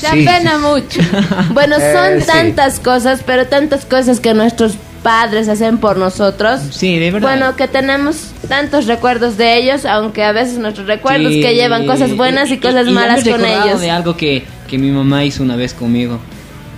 Te Sí. apena mucho. Bueno, Eh, son sí. tantas cosas, pero tantas cosas que nuestros padres hacen por nosotros. Sí, de verdad. Bueno, que tenemos tantos recuerdos de ellos, aunque a veces nuestros recuerdos Sí. que llevan cosas buenas y cosas y malas con ellos. de algo que, que mi mamá hizo una vez conmigo.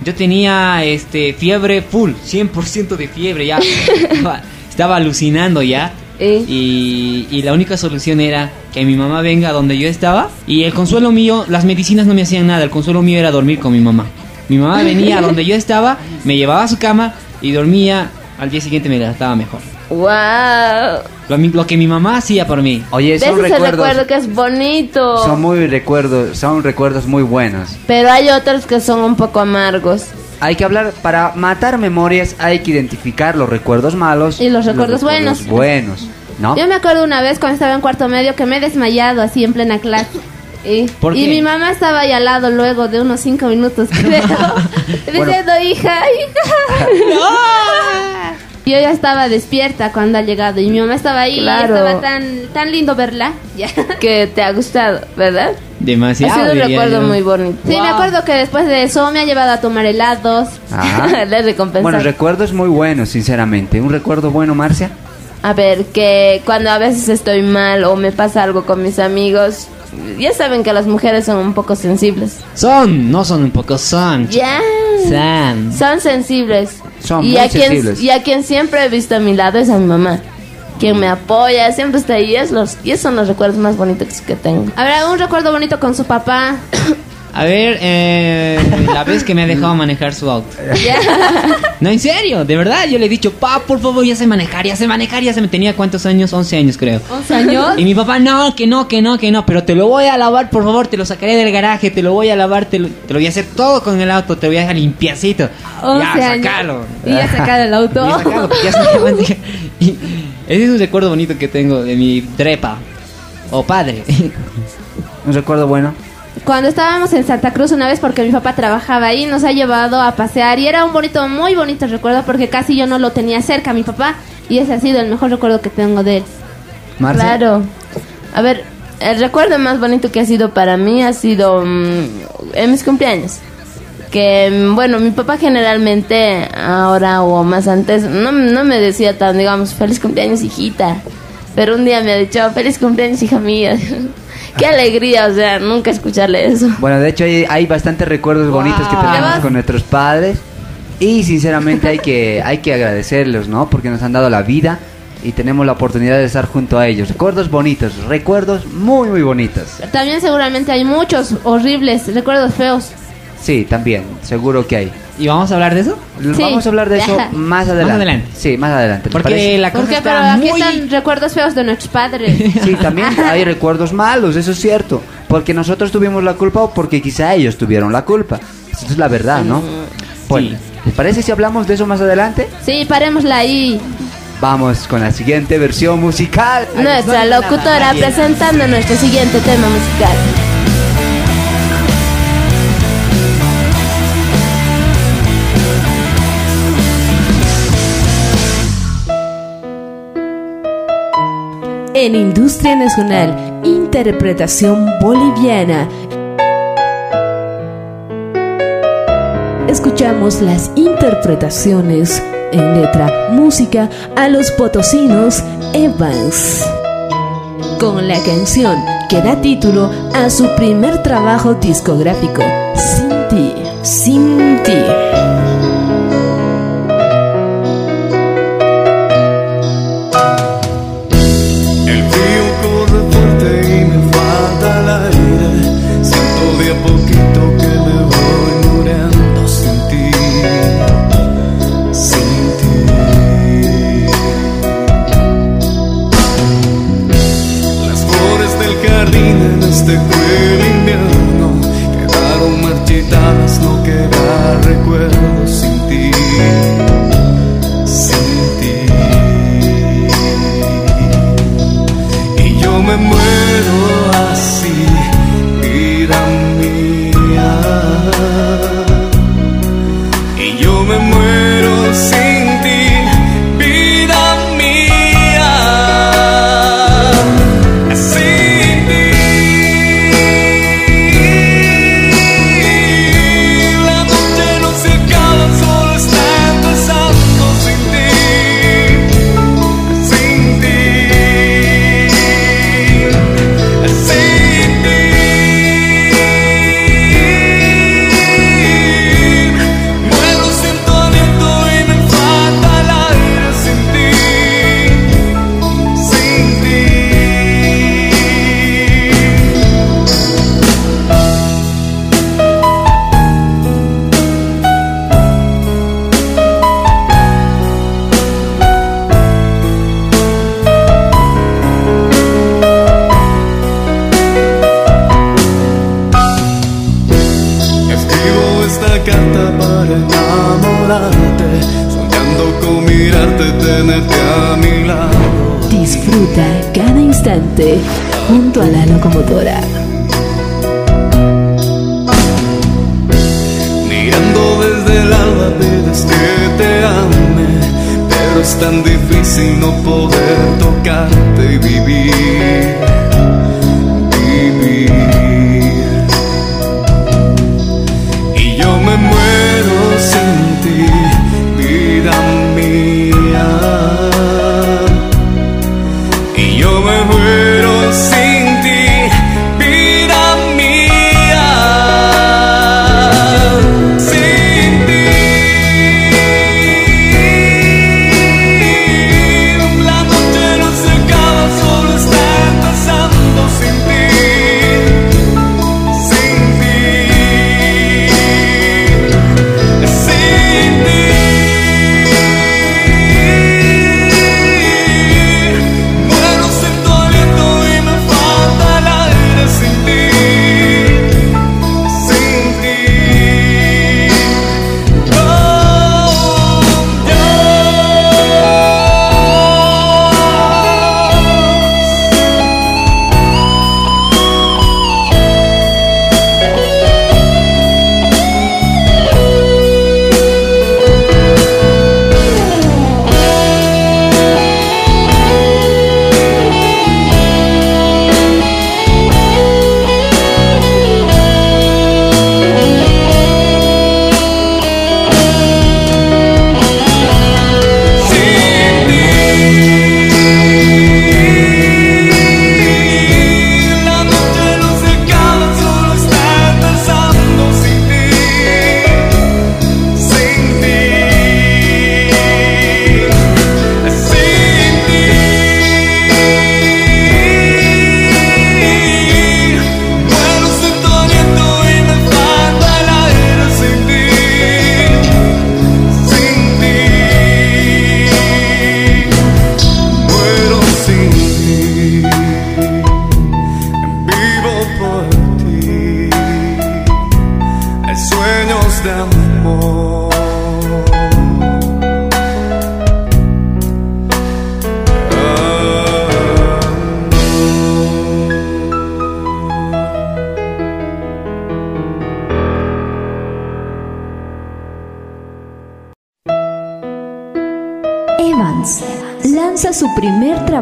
Yo tenía este fiebre full, 100% de fiebre ya. estaba, estaba alucinando ya. ¿Eh? Y, y la única solución era que mi mamá venga donde yo estaba. Y el consuelo mío, las medicinas no me hacían nada. El consuelo mío era dormir con mi mamá. Mi mamá venía a donde yo estaba, me llevaba a su cama y dormía. Al día siguiente me levantaba mejor. ¡Wow! Lo, que mi mamá hacía por mí. Oye, son ese recuerdos. recuerdo que es bonito. Son muy recuerdos, son recuerdos muy buenos. Pero hay otros que son un poco amargos. Hay que hablar, para matar memorias hay que identificar los recuerdos malos Y los recuerdos recuerdos buenos, ¿no? Yo me acuerdo una vez cuando estaba en cuarto medio que me he desmayado así en plena clase. Y, ¿Por y mi mamá estaba ahí al lado luego de unos cinco minutos, creo. diciendo, hija, hija. Y yo ya estaba despierta cuando ha llegado. Y mi mamá estaba ahí Claro. y estaba tan, tan lindo verla. Ya. Que te ha gustado, ¿verdad? Demasiado. ha sido un recuerdo yo. muy bonito. Sí, me acuerdo que después de eso me ha llevado a tomar helados. Ajá. Le recompensar. Bueno, recuerdos muy buenos, sinceramente. ¿Un recuerdo bueno, Marcia? A ver, que cuando a veces estoy mal o me pasa algo con mis amigos, ya saben que las mujeres son un poco sensibles. Son, no son un poco, son. Ya. Son. Son sensibles. Son y muy a quien, sensibles. Y a quien siempre he visto a mi lado es a mi mamá. Quien me apoya, siempre está ahí. Es los, y esos son los recuerdos más bonitos que tengo. Habrá un recuerdo bonito con su papá. A ver, eh, la vez que me ha dejado manejar su auto. No, en serio, de verdad. Yo le he dicho, pa, por favor, ya sé manejar, ya sé manejar, ya se me tenía cuántos años, 11 años creo. 11 años. Y mi papá, no, que no, que no, que no, pero te lo voy a lavar, por favor, te lo sacaré del garaje, te lo voy a lavar, te lo, te lo voy a hacer todo con el auto, te lo voy a dejar limpiacito. 11 ya, años. sacalo. Y ya sacado el auto. Y ya se me maneja. Y ese es un recuerdo bonito que tengo de mi trepa. O padre. ¿Un recuerdo bueno? Cuando estábamos en Santa Cruz una vez porque mi papá trabajaba ahí, nos ha llevado a pasear y era un bonito, muy bonito recuerdo porque casi yo no lo tenía cerca, mi papá, y ese ha sido el mejor recuerdo que tengo de él. Marcia. Claro. A ver, el recuerdo más bonito que ha sido para mí ha sido mm, en mis cumpleaños. Que, mm, bueno, mi papá generalmente, ahora o más antes, no, no me decía tan, digamos, feliz cumpleaños, hijita. Pero un día me ha dicho, feliz cumpleaños, hija mía. Qué alegría, o sea, nunca escucharle eso. Bueno, de hecho hay, hay bastantes recuerdos bonitos que tenemos con nuestros padres y sinceramente hay que hay que agradecerlos, ¿no? Porque nos han dado la vida y tenemos la oportunidad de estar junto a ellos. Recuerdos bonitos, recuerdos muy muy bonitos. También seguramente hay muchos horribles recuerdos feos. Sí, también, seguro que hay. ¿Y vamos a hablar de eso? Sí. Vamos a hablar de eso más adelante. adelante. Sí, más adelante. ¿te Porque parece? la cosa Porque está pero aquí muy... están recuerdos feos de nuestros padres. Sí, también hay recuerdos malos, eso es cierto. Porque nosotros tuvimos la culpa o porque quizá ellos tuvieron la culpa. Eso es la verdad, ¿no? Bueno, ¿les parece si hablamos de eso más adelante? Sí, parémosla ahí. Vamos con la siguiente versión musical. Nuestra locutora presentando nuestro siguiente tema musical. en Industria Nacional, Interpretación Boliviana. Escuchamos las interpretaciones en letra música a los potosinos Evans con la canción que da título a su primer trabajo discográfico, Sin ti, sin ti.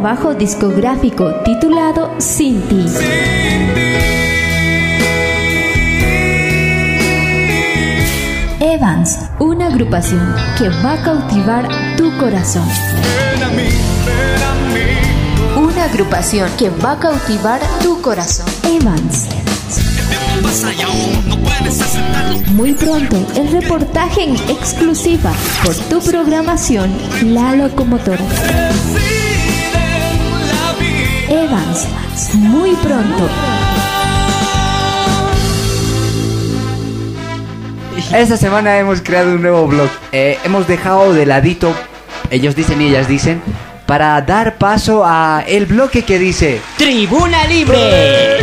Trabajo discográfico titulado Sinti. Evans, una agrupación que va a cautivar tu corazón. Una agrupación que va a cautivar tu corazón. Evans. Muy pronto, el reportaje en exclusiva por tu programación La Locomotora. Evans, muy pronto. Esta semana hemos creado un nuevo blog. Eh, hemos dejado de ladito, ellos dicen y ellas dicen, para dar paso a el bloque que dice Tribuna Libre.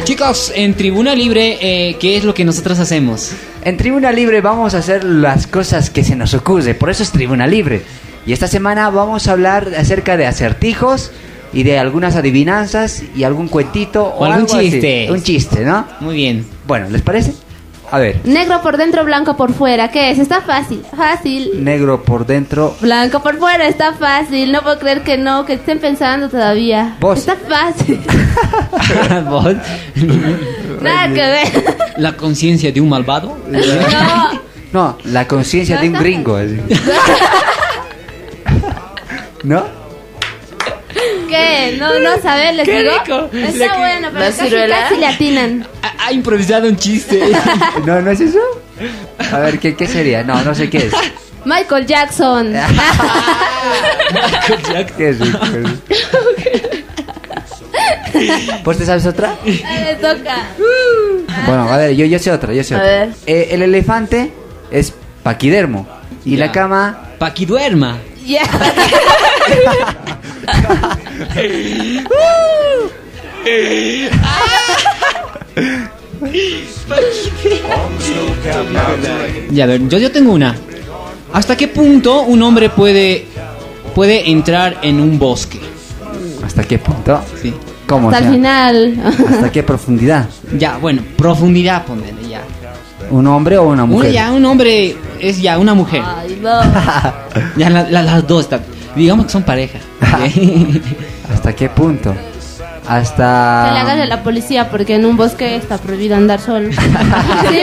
Chicos, en Tribuna Libre, eh, ¿qué es lo que nosotros hacemos? En Tribuna Libre vamos a hacer las cosas que se nos ocurre, por eso es Tribuna Libre. Y esta semana vamos a hablar acerca de acertijos y de algunas adivinanzas y algún cuentito o, O algún algo así. chiste. Un chiste, ¿no? Muy bien. Bueno, ¿les parece? A ver, Negro por dentro, blanco por fuera. ¿Qué es? Está fácil. Fácil. negro por dentro. Blanco por fuera, está fácil. No puedo creer que no, que estén pensando todavía. Vos. Está fácil. ¿Vos? Nada que ver. ¿La conciencia de un malvado? No. No, la conciencia No, de un gringo. así. ¿No? ¿Qué? No, no saber, les Qué digo. rico. Está La bueno, pero la casi, ciruela. casi le atinan. Ha, ha improvisado un chiste. ¿No, no es eso? A ver, ¿qué, qué sería? No, no sé qué es. Michael Jackson. Qué rico. ¿Pues te sabes otra? Me toca. Bueno, a ver, yo, yo sé otra, yo sé A otra. ver. Eh, el elefante es paquidermo. Y Ya. la cama... Pa' duerma. Ya. Ya, a ver, yo, yo tengo una. ¿Hasta qué punto un hombre puede, puede entrar en un bosque? ¿Hasta qué punto? Sí. ¿Cómo? Hasta o el final. ¿Hasta qué profundidad? Ya, bueno, profundidad, ponele ya. ¿Un hombre o una mujer? ya, un hombre es ya una mujer. Ay, no. Ya la- la- las dos están. Digamos que son pareja. ¿Hasta qué punto? Que le Hasta... agarre la policía porque en un bosque está prohibido andar solo. sí,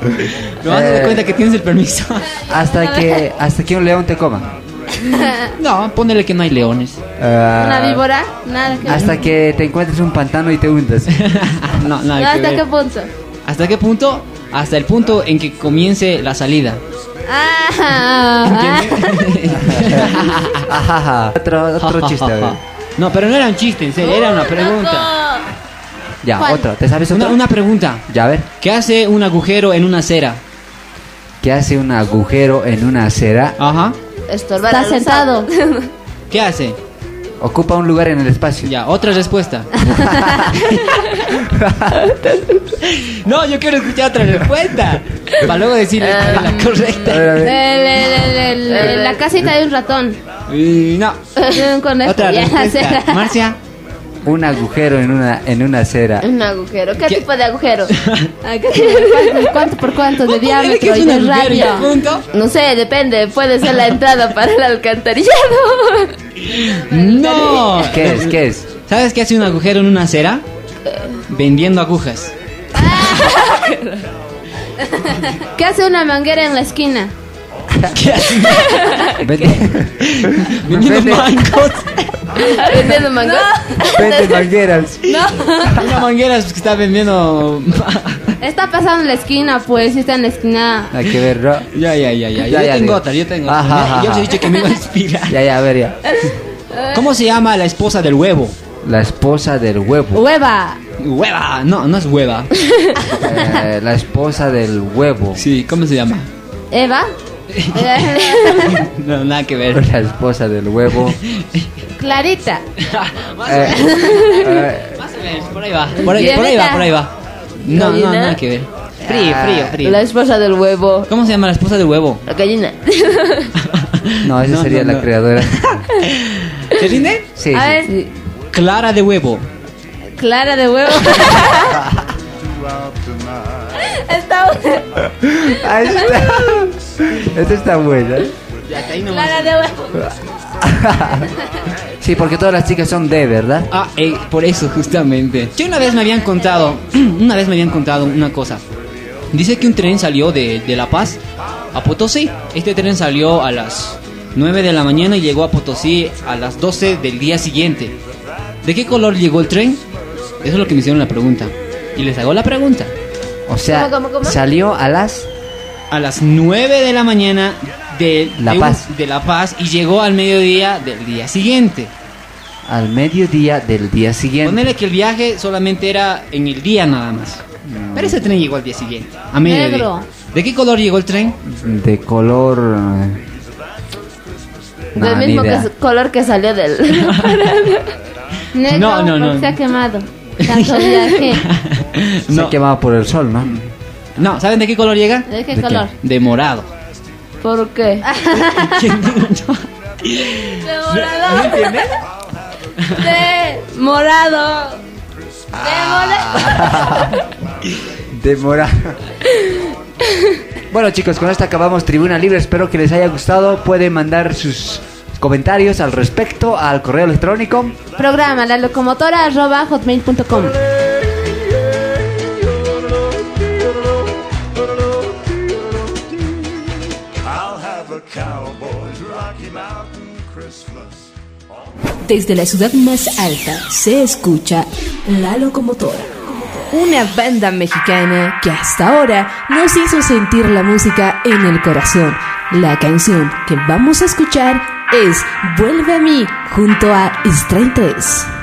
porque... Me vas a dar cuenta que tienes el permiso. Hasta que, hasta que un león te coma. No, ponele que no hay leones. Ah, Una víbora, nada que ver. hasta que te encuentres un pantano y te hundas. No, No, nada que ¿Hasta ver. qué punto? ¿Hasta qué punto? Hasta el punto en que comience la salida. Ah, ah. Otro, otro chiste. a ver. No, pero no era un chiste, en serio, era una pregunta. Ya, ¿Cuál? otro. ¿Te sabes Una, pregunta. Ya, a ver. ¿Qué hace un agujero en una acera? ¿Qué hace un agujero en una acera? Ajá. Estorbar Está a los sentado. ¿Qué hace? Ocupa un lugar en el espacio. Ya, otra respuesta. no, yo quiero escuchar otra respuesta. Para luego decirle es la correcta. A ver, a ver. El- el- el- el- la casita de un ratón. Y no. Un conejo. Otra respuesta. Marcia. Un agujero en una, en una acera. Un agujero. ¿Qué, ¿Qué? tipo de agujero? Ah. ¿Cuánto, cuánto por cuánto de diámetro y de radio? No sé, depende. Puede ser la entrada para el alcantarillado. No. ¿Qué es? ¿Qué es? ¿Sabes qué hace un agujero en una acera? Vendiendo agujas. ¿Qué hace una manguera en la esquina? ¿Qué? Vende, Vendiendo Vende- mangos. Vendiendo mango. vende mangueras. Una manguera es que está vendiendo. Está pasando en la esquina, pues, si está en la esquina. Hay que ver, ¿no? Ya, ya, ya, ya. Ya, Yo ya, tengo otra, yo tengo Ajá, otra. ajá, Yo os he dicho que me iba a inspirar. Ya, ya, a ver, ya. ¿Cómo se llama la esposa del huevo? La esposa del huevo. Hueva. Hueva. No, no es hueva. Eh, la esposa del huevo. Sí, ¿cómo se llama? Eva. No, nada que ver. La esposa del huevo. Clarita. Eh, eh, Más o menos, por ahí va. Por ahí, Bien, por ahí va, por ahí va. No, no, nada que ver. Frío, frío, frío. La esposa del huevo. ¿Cómo se llama la esposa del huevo? La gallina. no, esa No, sería no, la no. creadora. ¿Te rinde? Sí, A sí. ver, Clara de huevo. clara de huevo. Ahí está. Esta está buena. Clara de huevo. Sí, porque todas las chicas son de, ¿verdad? Ah, eh, por eso, justamente. Yo una vez me habían contado, una vez me habían contado una cosa. Dice que un tren salió de, de La Paz a Potosí. Este tren salió a las 9 de la mañana y llegó a Potosí a las 12 del día siguiente. ¿De qué color llegó el tren? Eso es lo que me hicieron la pregunta. Y les hago la pregunta. O sea, ¿Cómo, cómo, cómo? salió a las... A las 9 de la mañana de La de un- Paz. de La Paz y llegó al mediodía del día siguiente. Al mediodía del día siguiente. Ponele que el viaje solamente era en el día nada más. Pero ese tren llegó al día siguiente, a mediodía. Negro. ¿De qué color llegó el tren? De color... eh, Del mismo que- color que salió del. Negro, No, no, no. se ha quemado. Tanto viaje. Se ha quemado por el sol, ¿no? No, ¿saben de qué color llega? ¿De qué ¿De qué? color? De morado. ¿Por qué? De morado. De morado. De morado. Demora. bueno chicos, con esto acabamos Tribuna Libre. Espero que les haya gustado. Pueden mandar sus comentarios al respecto al correo electrónico. Programa la locomotora arroba hotmail.com. Desde la ciudad más alta se escucha La Locomotora. Una banda mexicana que hasta ahora nos hizo sentir la música en el corazón. La canción que vamos a escuchar es Vuelve a mí junto a Strain 3.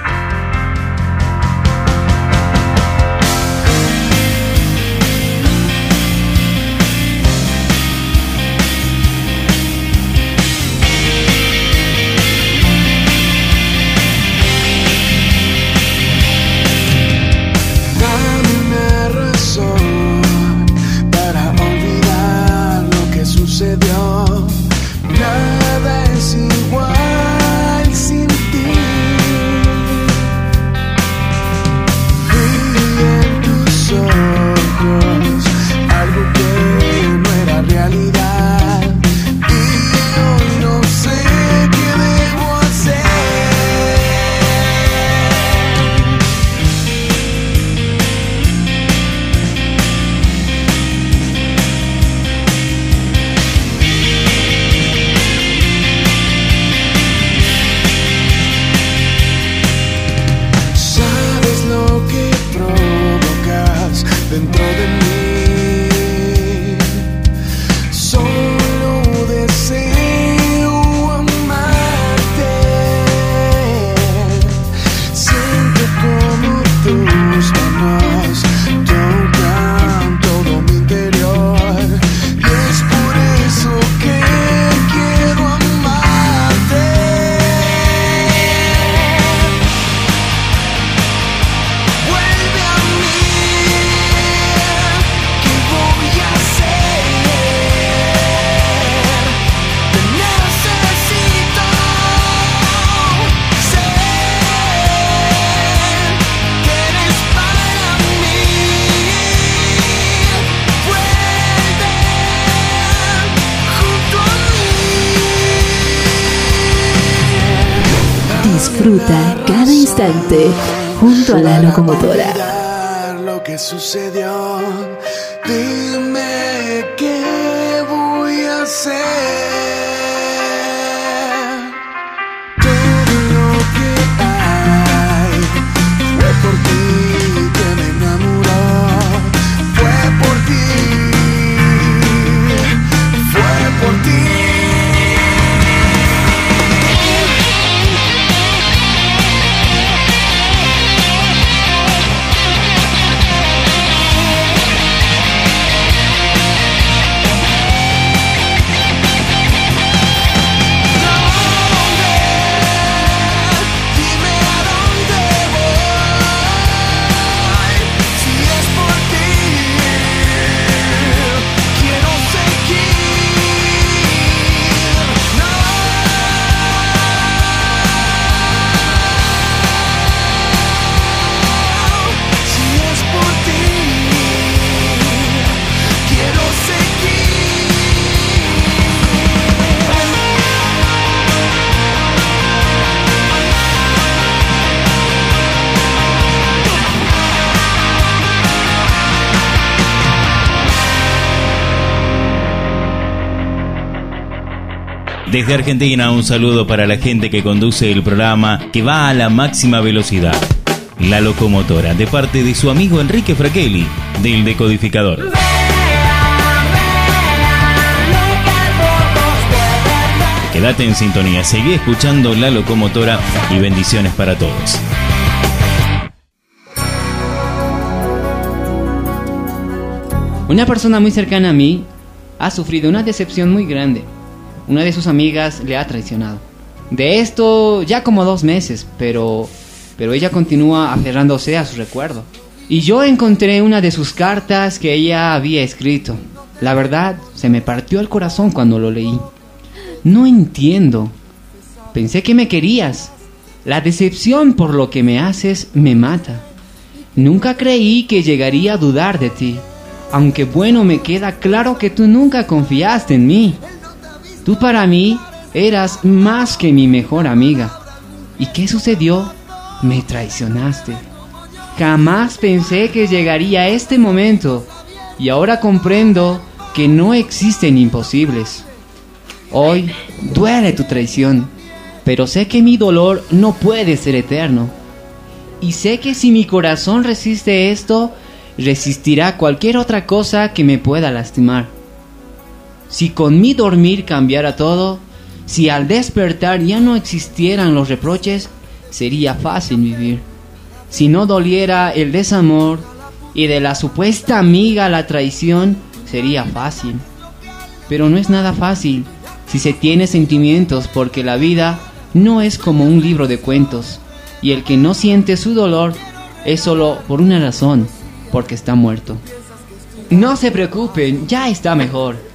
Junto a la locomotora. lo que. Desde Argentina, un saludo para la gente que conduce el programa que va a la máxima velocidad. La locomotora, de parte de su amigo Enrique Fraquelli, del decodificador. Quédate en sintonía, seguí escuchando La Locomotora y bendiciones para todos. Una persona muy cercana a mí ha sufrido una decepción muy grande. Una de sus amigas le ha traicionado. De esto ya como dos meses, pero, pero ella continúa aferrándose a su recuerdo. Y yo encontré una de sus cartas que ella había escrito. La verdad, se me partió el corazón cuando lo leí. No entiendo. Pensé que me querías. La decepción por lo que me haces me mata. Nunca creí que llegaría a dudar de ti. Aunque bueno, me queda claro que tú nunca confiaste en mí. Tú para mí eras más que mi mejor amiga. ¿Y qué sucedió? Me traicionaste. Jamás pensé que llegaría este momento y ahora comprendo que no existen imposibles. Hoy duele tu traición, pero sé que mi dolor no puede ser eterno. Y sé que si mi corazón resiste esto, resistirá cualquier otra cosa que me pueda lastimar. Si con mi dormir cambiara todo, si al despertar ya no existieran los reproches, sería fácil vivir. Si no doliera el desamor y de la supuesta amiga la traición, sería fácil. Pero no es nada fácil si se tiene sentimientos porque la vida no es como un libro de cuentos y el que no siente su dolor es solo por una razón, porque está muerto. No se preocupen, ya está mejor.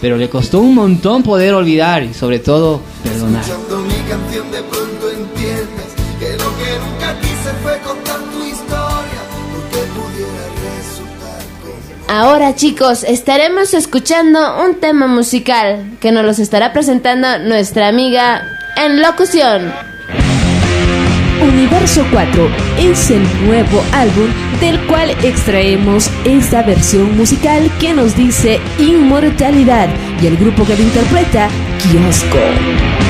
Pero le costó un montón poder olvidar y sobre todo perdonar. Ahora chicos, estaremos escuchando un tema musical que nos los estará presentando nuestra amiga en locución. Universo 4 es el nuevo álbum del cual extraemos esta versión musical que nos dice Inmortalidad y el grupo que lo interpreta, Kiosco.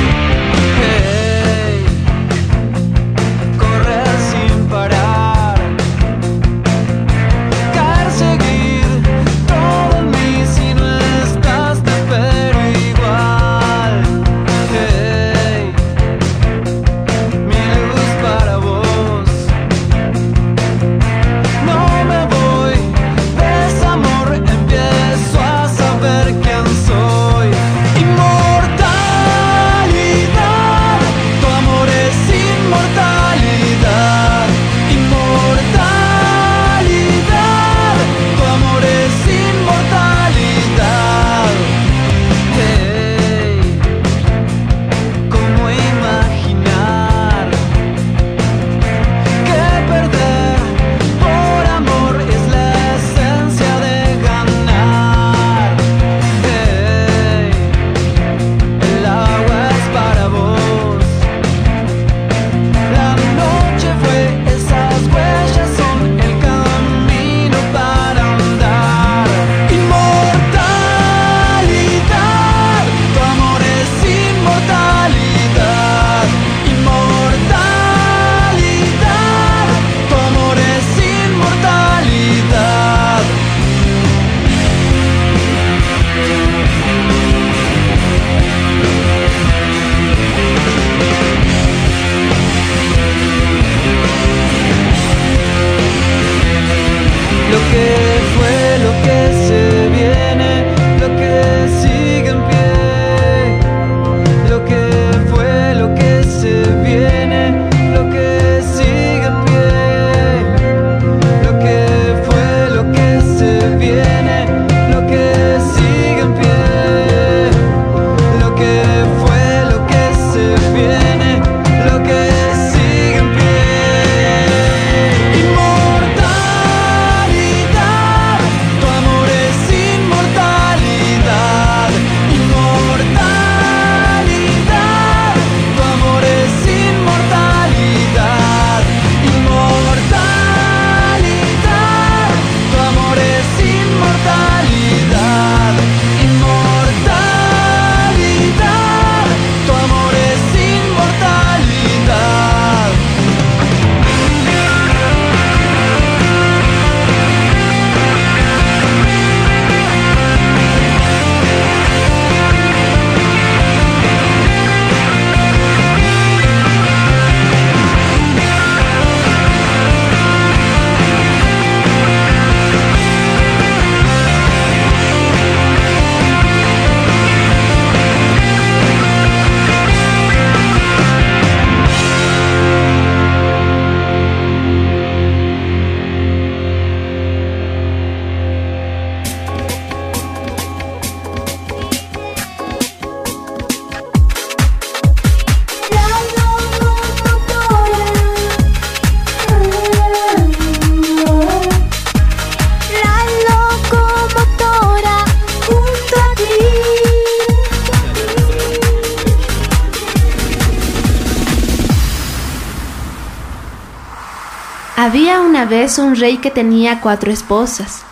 Un rey que tenía cuatro esposas.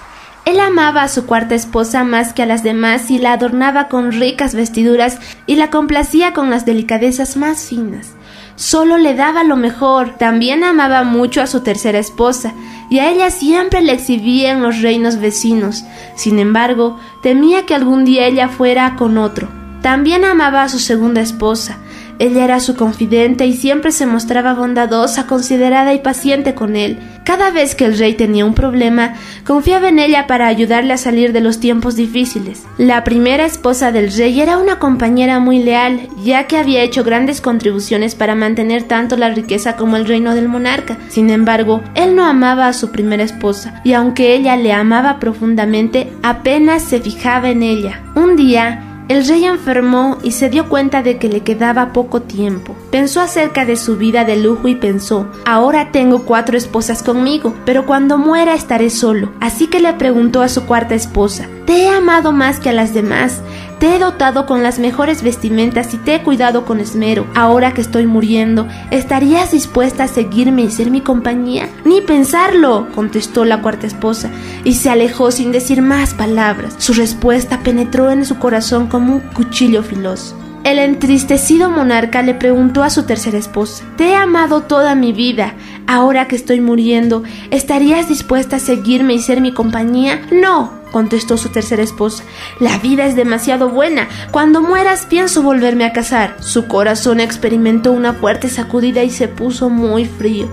Él amaba a su cuarta esposa más que a las demás y la adornaba con ricas vestiduras y la complacía con las delicadezas más finas. Solo le daba lo mejor. También amaba mucho a su tercera esposa, y a ella siempre le exhibía en los reinos vecinos. Sin embargo, temía que algún día ella fuera con otro. También amaba a su segunda esposa. Ella era su confidente y siempre se mostraba bondadosa, considerada y paciente con él. Cada vez que el rey tenía un problema, confiaba en ella para ayudarle a salir de los tiempos difíciles. La primera esposa del rey era una compañera muy leal, ya que había hecho grandes contribuciones para mantener tanto la riqueza como el reino del monarca. Sin embargo, él no amaba a su primera esposa, y aunque ella le amaba profundamente, apenas se fijaba en ella. Un día, el rey enfermó y se dio cuenta de que le quedaba poco tiempo. Pensó acerca de su vida de lujo y pensó, ahora tengo cuatro esposas conmigo, pero cuando muera estaré solo. Así que le preguntó a su cuarta esposa, te he amado más que a las demás, te he dotado con las mejores vestimentas y te he cuidado con esmero. Ahora que estoy muriendo, ¿estarías dispuesta a seguirme y ser mi compañía? Ni pensarlo, contestó la cuarta esposa, y se alejó sin decir más palabras. Su respuesta penetró en su corazón como un cuchillo filoso. El entristecido monarca le preguntó a su tercera esposa, Te he amado toda mi vida, ahora que estoy muriendo, ¿estarías dispuesta a seguirme y ser mi compañía? No, contestó su tercera esposa. La vida es demasiado buena. Cuando mueras pienso volverme a casar. Su corazón experimentó una fuerte sacudida y se puso muy frío.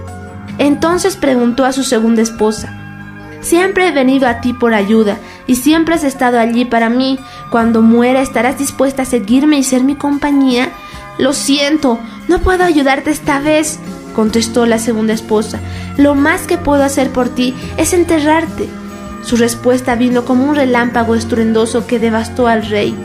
Entonces preguntó a su segunda esposa. Siempre he venido a ti por ayuda y siempre has estado allí para mí. Cuando muera estarás dispuesta a seguirme y ser mi compañía. Lo siento, no puedo ayudarte esta vez, contestó la segunda esposa. Lo más que puedo hacer por ti es enterrarte. Su respuesta vino como un relámpago estruendoso que devastó al rey.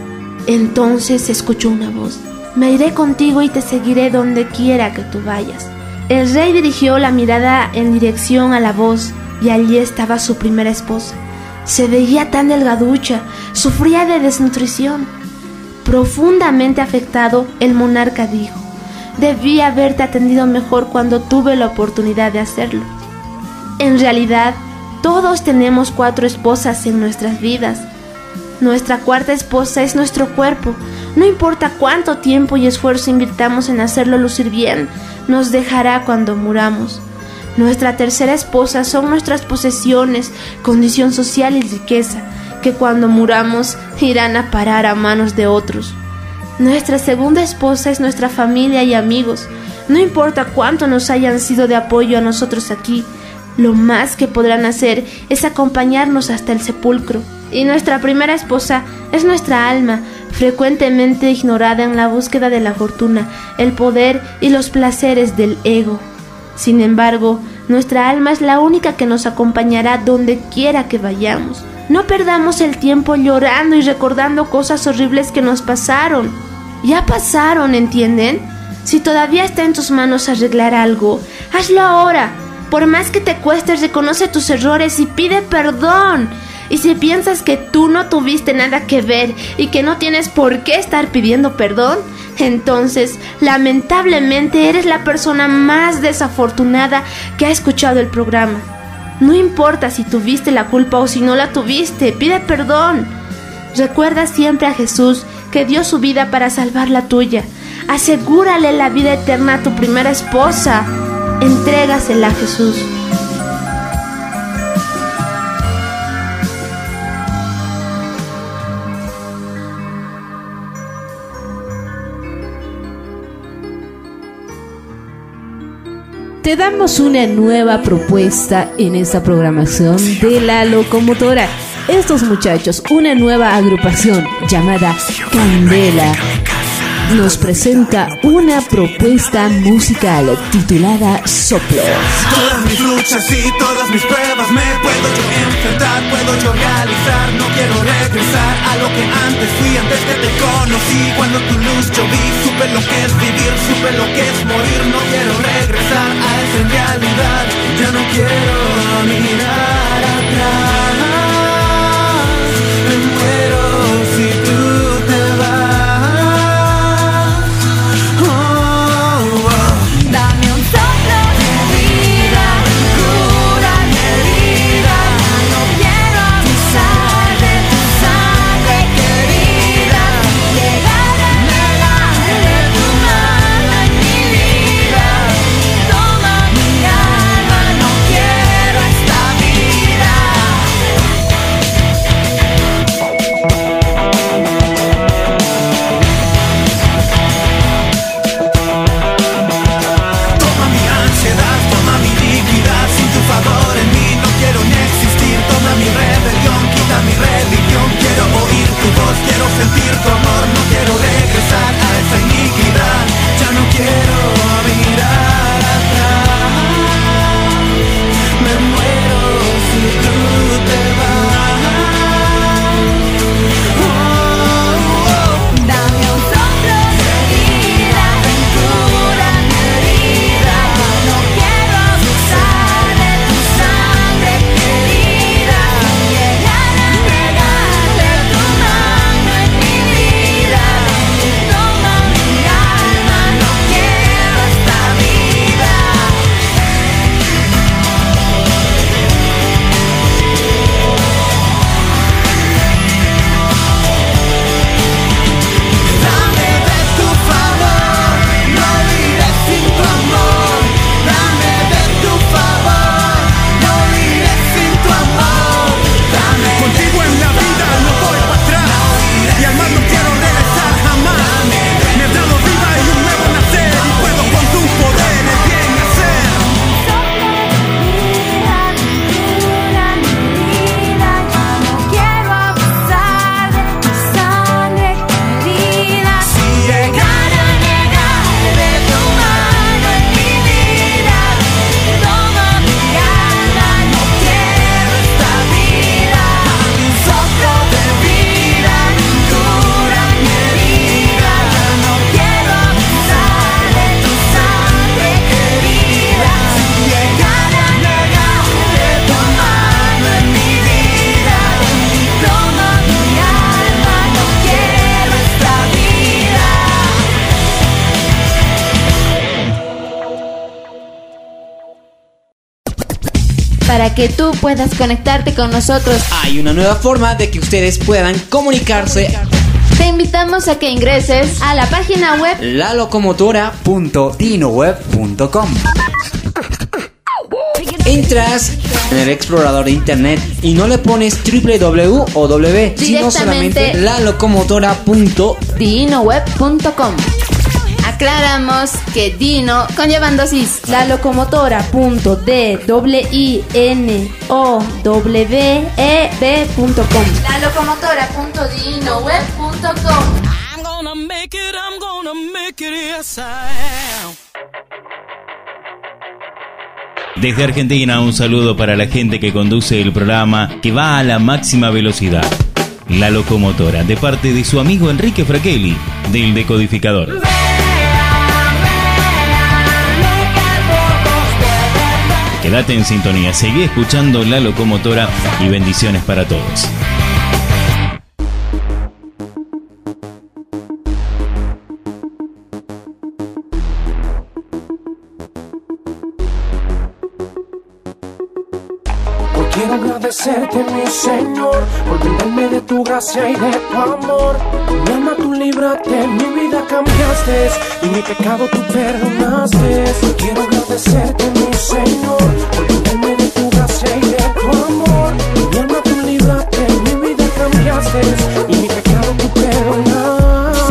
Entonces escuchó una voz. Me iré contigo y te seguiré donde quiera que tú vayas. El rey dirigió la mirada en dirección a la voz y allí estaba su primera esposa. Se veía tan delgaducha, sufría de desnutrición. Profundamente afectado, el monarca dijo, debí haberte atendido mejor cuando tuve la oportunidad de hacerlo. En realidad, todos tenemos cuatro esposas en nuestras vidas. Nuestra cuarta esposa es nuestro cuerpo. No importa cuánto tiempo y esfuerzo invirtamos en hacerlo lucir bien, nos dejará cuando muramos. Nuestra tercera esposa son nuestras posesiones, condición social y riqueza, que cuando muramos irán a parar a manos de otros. Nuestra segunda esposa es nuestra familia y amigos. No importa cuánto nos hayan sido de apoyo a nosotros aquí, lo más que podrán hacer es acompañarnos hasta el sepulcro. Y nuestra primera esposa es nuestra alma, frecuentemente ignorada en la búsqueda de la fortuna, el poder y los placeres del ego. Sin embargo, nuestra alma es la única que nos acompañará donde quiera que vayamos. No perdamos el tiempo llorando y recordando cosas horribles que nos pasaron. Ya pasaron, ¿entienden? Si todavía está en tus manos arreglar algo, hazlo ahora. Por más que te cueste, reconoce tus errores y pide perdón. Y si piensas que tú no tuviste nada que ver y que no tienes por qué estar pidiendo perdón, entonces lamentablemente eres la persona más desafortunada que ha escuchado el programa. No importa si tuviste la culpa o si no la tuviste, pide perdón. Recuerda siempre a Jesús que dio su vida para salvar la tuya. Asegúrale la vida eterna a tu primera esposa. Entrégasela a Jesús. Te damos una nueva propuesta en esta programación de la locomotora. Estos muchachos, una nueva agrupación llamada Candela, nos presenta una propuesta musical titulada Soplos. Todas mis luchas y todas mis pruebas me puedo yo enfrentar, puedo yo realizar. No quiero regresar a lo que antes fui, antes que te conocí. Cuando tu luz yo vi, supe lo que es vivir, supe lo que es morir. No quiero regresar a esa realidad, ya no quiero mirar atrás. Para que tú puedas conectarte con nosotros. Hay una nueva forma de que ustedes puedan comunicarse. Te invitamos a que ingreses A la página web .dinoweb.com Entras en el explorador de internet y no le pones www o w, sino solamente Directamente. Aclaramos que Dino conllevan dosis. La locomotora.d-w-i-n-o-w-e-b.com La locomotora.dinoweb.com I'm gonna make it, I'm gonna make it, yes I am. Desde Argentina, un saludo para la gente que conduce el programa que va a la máxima velocidad. La locomotora, de parte de su amigo Enrique Fraquelli, del decodificador. Quédate en sintonía, seguí escuchando La Locomotora y bendiciones para todos. Agradecerte, mi Señor, por brindarme de tu gracia y de tu amor. Mi alma tú libraste, mi vida cambiaste y mi pecado tú perdonaste. Quiero agradecerte, mi Señor, por brindarme de tu gracia y de tu amor. Mi alma tú libraste, mi vida cambiaste y mi pecado tú perdonaste.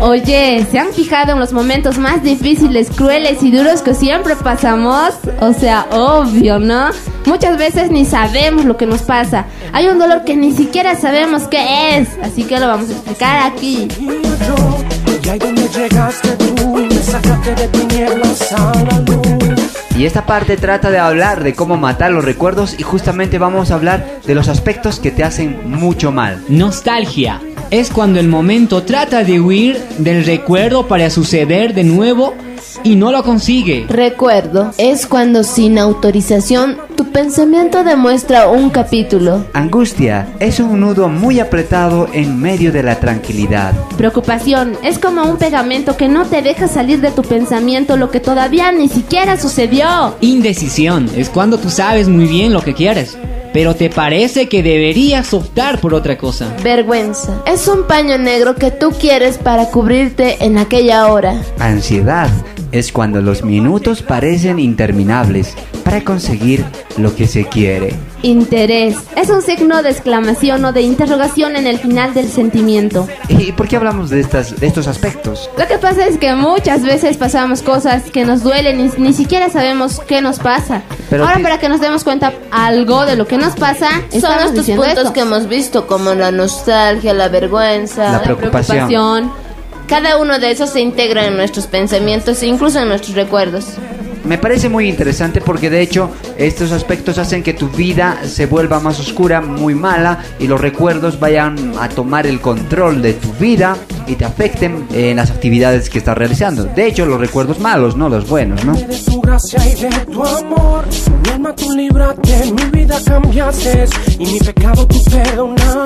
Oye, ¿se han fijado en los momentos más difíciles, crueles y duros que siempre pasamos? O sea, obvio, ¿no? Muchas veces ni sabemos lo que nos pasa. Hay un dolor que ni siquiera sabemos qué es. Así que lo vamos a explicar aquí. Y esta parte trata de hablar de cómo matar los recuerdos y justamente vamos a hablar de los aspectos que te hacen mucho mal. Nostalgia es cuando el momento trata de huir del recuerdo para suceder de nuevo y no lo consigue. Recuerdo es cuando sin autorización tu pensamiento demuestra un capítulo. Angustia es un nudo muy apretado en medio de la tranquilidad. Preocupación es como un pegamento que no te deja salir de tu pensamiento lo que todavía ni siquiera sucedió. Indecisión es cuando tú sabes muy bien lo que quieres, pero te parece que deberías optar por otra cosa. Vergüenza es un paño negro que tú quieres para cubrirte en aquella hora. Ansiedad es cuando los minutos parecen interminables para conseguir lo que se quiere. Interés es un signo de exclamación o de interrogación en el final del sentimiento. ¿Y por qué hablamos de, estas, de estos aspectos? Lo que pasa es que muchas veces pasamos cosas que nos duelen y ni siquiera sabemos qué nos pasa. Pero Ahora ti- para que nos demos cuenta algo de lo que nos pasa, Son estos puntos esto. que hemos visto como la nostalgia, la vergüenza, La preocupación. preocupación. Cada uno de esos se integra en nuestros pensamientos e incluso en nuestros recuerdos. Me parece muy interesante porque de hecho estos aspectos hacen que tu vida se vuelva más oscura, muy mala y los recuerdos vayan a tomar el control de tu vida y te afecten en las actividades que estás realizando. De hecho, los recuerdos malos, no los buenos, ¿no? de tu gracia y de tu amor. Mi alma tú libraste, mi vida cambiaste y mi pecado tú perdonaste.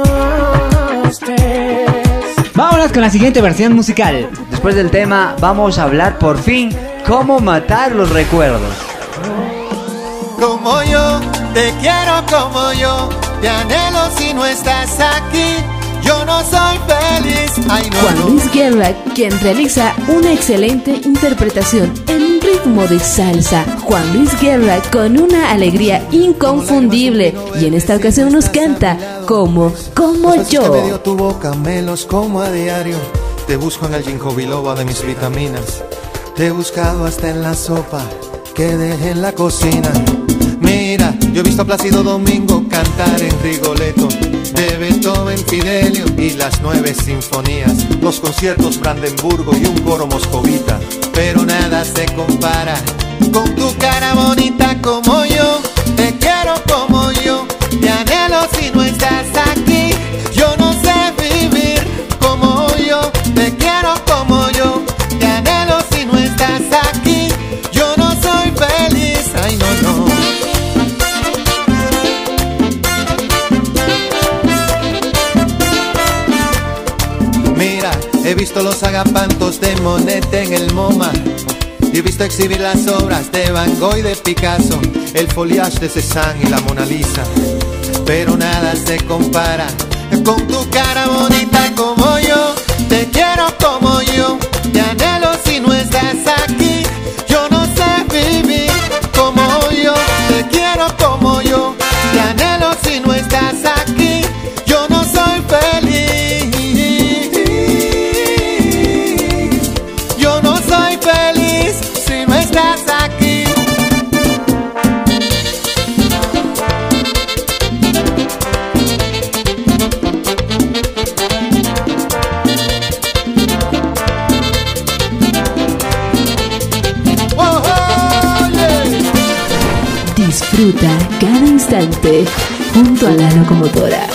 Vámonos con la siguiente versión musical. Después del tema vamos a hablar por fin cómo matar los recuerdos. Como yo, te quiero como yo, te anhelo si no estás aquí. Yo no soy feliz, ay no, Juan. Luis Guerra, quien realiza una excelente interpretación en ritmo de salsa. Juan Luis Guerra con una alegría inconfundible y en esta ocasión nos canta como, como que me dio yo. tu boca, me los como a diario. Te busco en el ginkgo biloba de mis vitaminas. Te he buscado hasta en la sopa que dejé en la cocina. Mira, yo he visto a Plácido Domingo cantar en Rigoletto. De Beethoven, Fidelio y las nueve sinfonías. Los conciertos Brandenburgo y un coro moscovita. Pero nada se compara con tu cara bonita como yo. Te quiero como yo. Te anhelo si no estás. Visto los agapantos de Monet en el MoMA. y he visto exhibir las obras de Van Gogh y de Picasso, el foliage de Cézanne y la Mona Lisa. Pero nada se compara con tu cara bonita como Cada instante junto a la locomotora.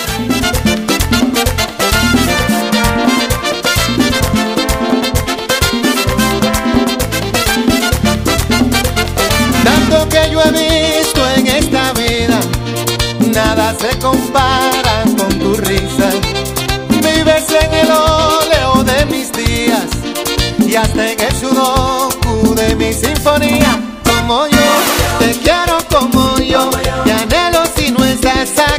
Tanto que yo he visto en esta vida, nada se compara con tu risa. Vives en el óleo de mis días y hasta en el sudoku de mi sinfonía. Si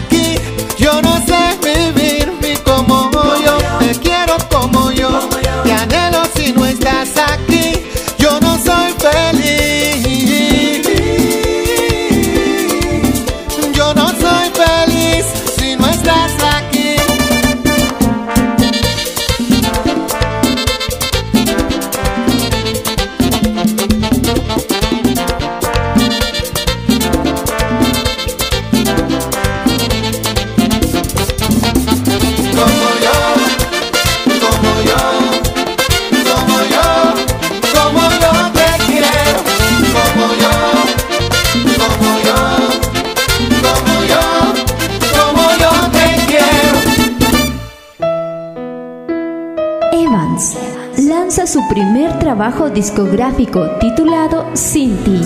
trabajo discográfico titulado Sin ti.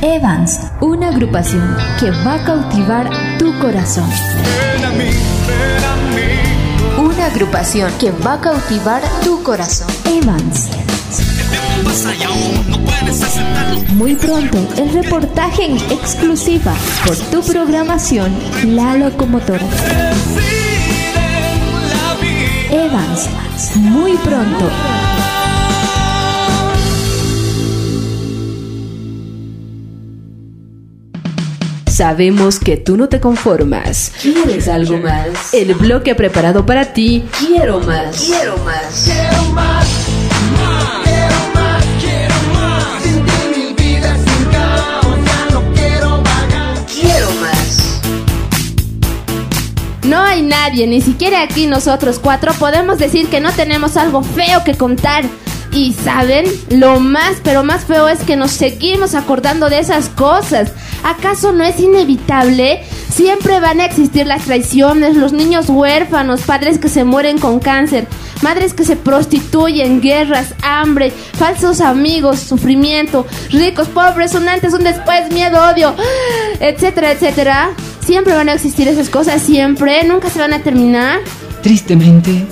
Evans, una agrupación que va a cautivar tu corazón. Una agrupación que va a cautivar tu corazón. Evans. Muy pronto, el reportaje en exclusiva por tu programación La Locomotora. Evans, muy pronto. Sabemos que tú no te conformas. ¿Quieres algo más? El bloque preparado para ti. Quiero más. Quiero más. Quiero más, más, No hay nadie, ni siquiera aquí nosotros cuatro, podemos decir que no tenemos algo feo que contar. Y saben, lo más, pero más feo es que nos seguimos acordando de esas cosas. ¿Acaso no es inevitable? Siempre van a existir las traiciones, los niños huérfanos, padres que se mueren con cáncer, madres que se prostituyen, guerras, hambre, falsos amigos, sufrimiento, ricos, pobres, un antes, un después, miedo, odio, etcétera, etcétera. Siempre van a existir esas cosas, siempre, nunca se van a terminar. Tristemente,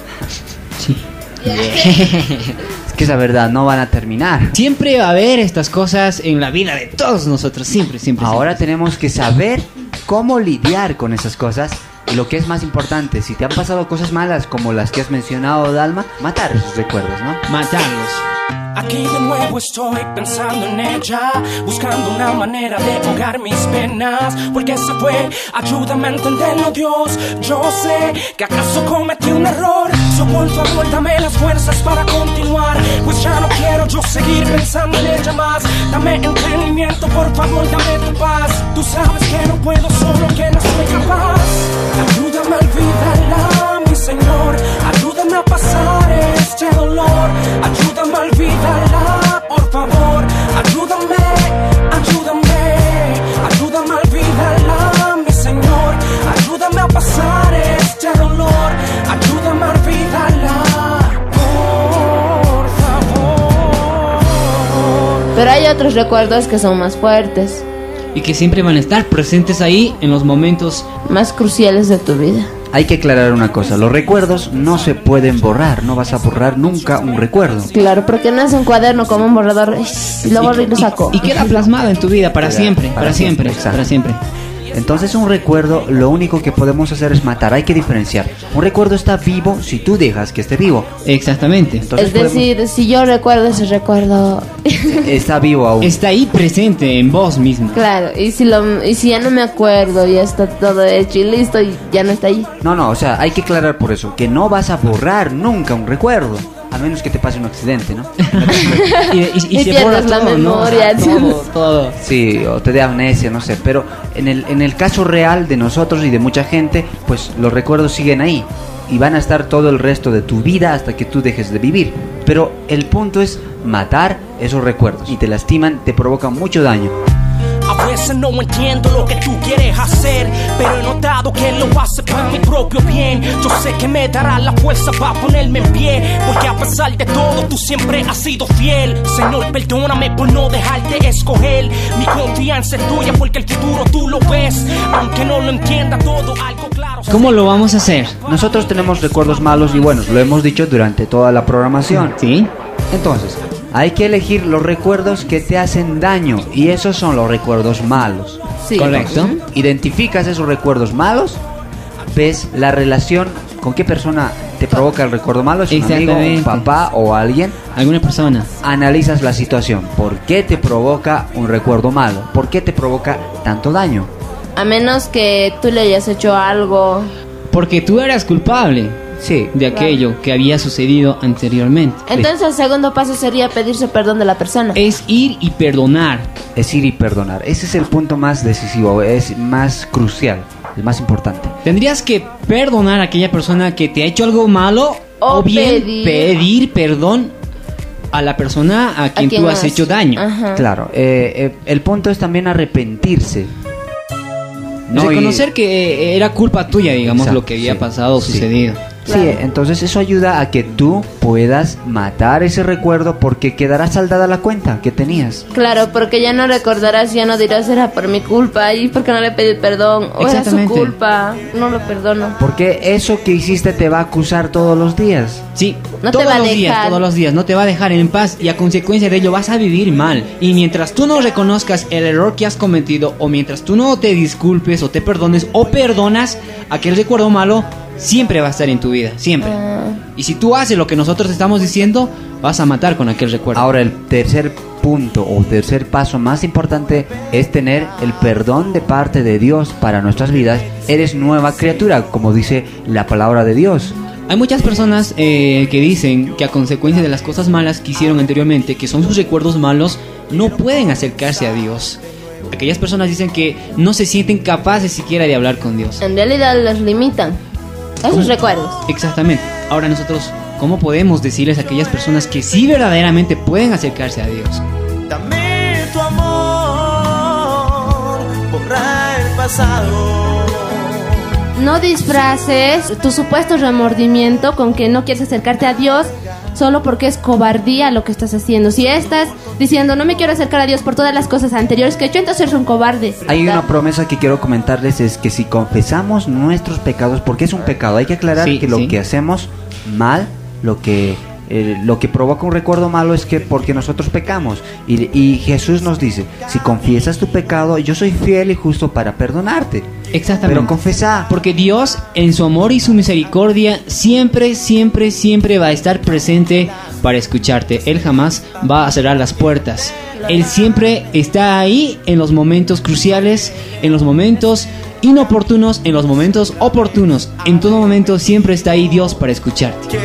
sí. Es que esa verdad no van a terminar. Siempre va a haber estas cosas en la vida de todos nosotros, siempre, siempre. Ahora tenemos que saber cómo lidiar con esas cosas. Y lo que es más importante, si te han pasado cosas malas como las que has mencionado, Dalma, matar esos recuerdos, ¿no? Matarlos. Aquí de nuevo estoy pensando en ella, buscando una manera de ahogar mis penas, porque se fue, ayúdame a entenderlo Dios, yo sé que acaso cometí un error, por favor dame las fuerzas para continuar, pues ya no quiero yo seguir pensando en ella más, dame entendimiento, por favor dame tu paz, tú sabes que no puedo solo, que no soy capaz, ayúdame a olvidarla, mi Señor, ayúdame a pasar este dolor, ayúdame a olvidarla, por favor, ayúdame, otros recuerdos que son más fuertes, Y que siempre van a estar presentes ahí en los momentos más cruciales de tu vida. hay que aclarar una cosa, los recuerdos no se pueden borrar, no vas a borrar nunca un recuerdo. Claro, porque no es un cuaderno como un borrador. Y lo borro y lo saco. Y queda plasmado en tu vida para Para- siempre, para, para siempre, siempre, para siempre. Entonces un recuerdo lo único que podemos hacer es matar, hay que diferenciar. Un recuerdo está vivo si tú dejas que esté vivo. Exactamente. Entonces es decir, si yo recuerdo ese recuerdo. está vivo aún. Está ahí presente en vos mismo. claro, y si, lo, y si ya no me acuerdo, ya está todo hecho y listo y ya no está ahí. No, no, o sea, hay que aclarar por eso, que no vas a borrar nunca un recuerdo. A menos que te pase un accidente, ¿no? Y, y- y Y se pierdes borra la memoria, todo. Sí, o te dé amnesia, no sé. Pero en el, en el caso real de nosotros y de mucha gente, pues los recuerdos siguen ahí. Y van a estar todo el resto de tu vida hasta que tú dejes de vivir. Pero el punto es matar esos recuerdos. Y te lastiman, te provocan mucho daño. Veces no entiendo lo que tú quieres hacer, pero he notado que lo hace para mi propio bien. Yo sé que me dará la fuerza para ponerme en pie, porque a pesar de todo tú siempre has sido fiel. Señor, perdóname por no dejarte escoger. Mi confianza es tuya porque el futuro tú lo ves, aunque no lo entienda todo, algo claro. ¿Cómo lo vamos a hacer? Nosotros tenemos recuerdos malos y buenos, lo hemos dicho durante toda la programación. Sí. Entonces, hay que elegir los recuerdos que te hacen daño y esos son los recuerdos malos. Sí. Correcto. Identificas esos recuerdos malos, ves la relación con qué persona te provoca el recuerdo malo, es un amigo, un papá o alguien. ¿Alguna persona? Analizas la situación, ¿por qué te provoca un recuerdo malo? ¿Por qué te provoca tanto daño? A menos que tú le hayas hecho algo. Porque tú eras culpable Sí. de aquello que había sucedido anteriormente. Entonces el segundo paso sería pedirse perdón de la persona. Es ir y perdonar. Es ir y perdonar. Ese es el punto más decisivo, es más crucial, el más importante. Tendrías que perdonar a aquella persona que te ha hecho algo malo o, O bien pedir. pedir perdón a la persona a quien, quien tú has has- hecho daño. Ajá. Claro, eh, eh, el punto es también arrepentirse. No Reconocer ir- que era culpa tuya, digamos, Exacto, lo que había sí, pasado o sí. sucedido. Sí, entonces eso ayuda a que tú puedas matar ese recuerdo porque quedará saldada la cuenta que tenías. Claro, porque ya no recordarás, ya no dirás era por mi culpa y porque no le pedí perdón o era su culpa, no lo perdono. Porque eso que hiciste te va a acusar todos los días. Sí, No te todos va a los días, dejar. todos los días, no te va a dejar en paz y a consecuencia de ello vas a vivir mal. Y mientras tú no reconozcas el error que has cometido o mientras tú no te disculpes o te perdones o perdonas aquel recuerdo malo, siempre va a estar en tu vida, siempre. Ah. Y si tú haces lo que nosotros estamos diciendo, vas a matar con aquel recuerdo. Ahora el tercer punto o tercer paso más importante es tener el perdón de parte de Dios para nuestras vidas. Eres nueva criatura, como dice la palabra de Dios. Hay muchas personas eh, que dicen que a consecuencia de las cosas malas que hicieron anteriormente, que son sus recuerdos malos, no pueden acercarse a Dios. Aquellas personas dicen que no se sienten capaces siquiera de hablar con Dios. En realidad les limitan esos recuerdos. Exactamente. Ahora nosotros, ¿cómo podemos decirles a aquellas personas que sí verdaderamente pueden acercarse a Dios? Dame tu amor, borra el pasado. No disfraces tu supuesto remordimiento con que no quieres acercarte a Dios solo porque es cobardía lo que estás haciendo. Si estás diciendo no me quiero acercar a Dios por todas las cosas anteriores que he hecho, entonces eres un cobarde. Hay una promesa que quiero comentarles, es que si confesamos nuestros pecados, porque es un pecado, hay que aclarar Sí, que lo sí. que hacemos mal, lo que, eh, lo que provoca un recuerdo malo es que porque nosotros pecamos. Y, y Jesús nos dice, si confiesas tu pecado, yo soy fiel y justo para perdonarte. Exactamente. Pero confesa. Porque Dios, en su amor y su misericordia, siempre, siempre, siempre va a estar presente para escucharte. Él jamás va a cerrar las puertas. Él siempre está ahí en los momentos cruciales, en los momentos inoportunos, en los momentos oportunos. En todo momento siempre está ahí Dios para escucharte.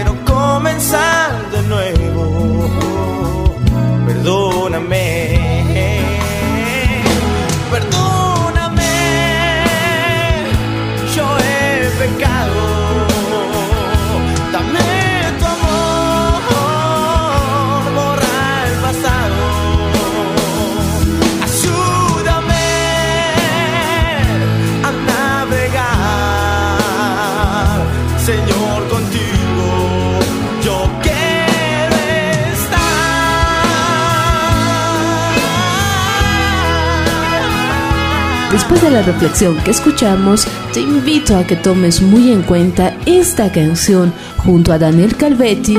de la reflexión que escuchamos, te invito a que tomes muy en cuenta esta canción junto a Daniel Calvetti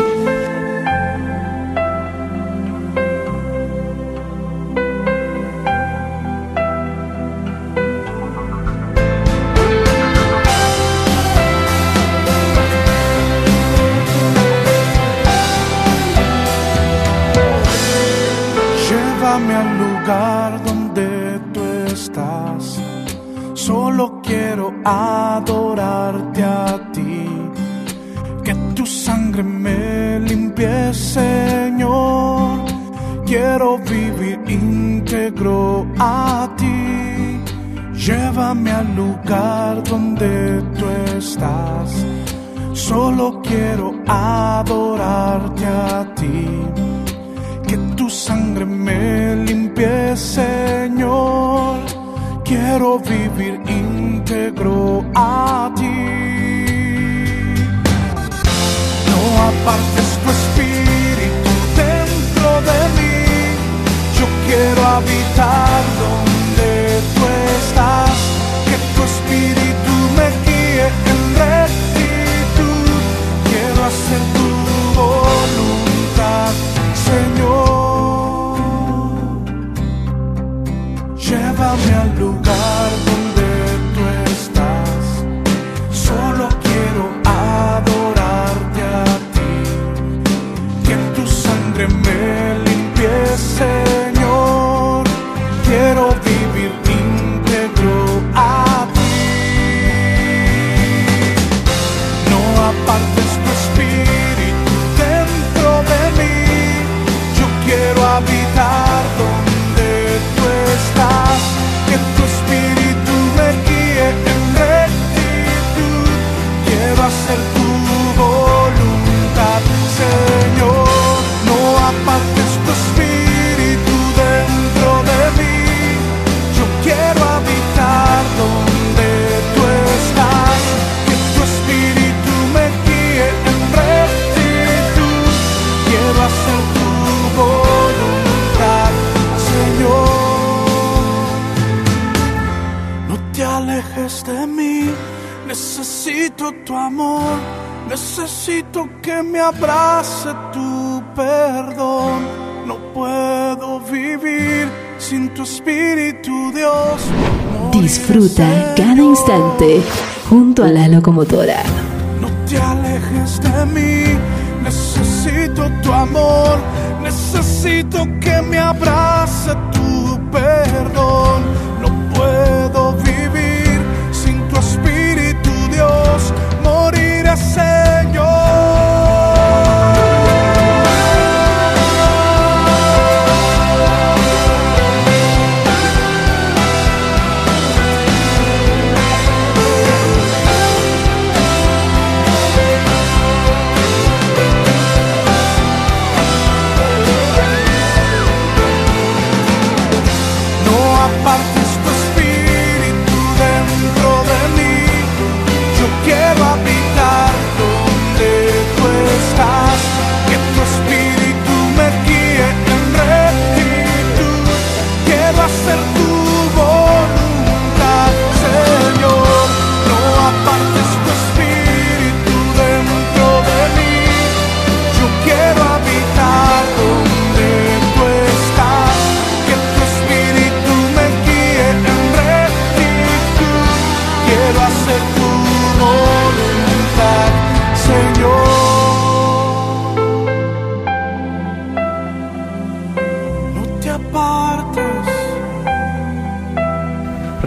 te alejes de mí. Necesito tu amor, necesito que me abrace tu perdón. No puedo vivir sin tu espíritu, Dios. Morir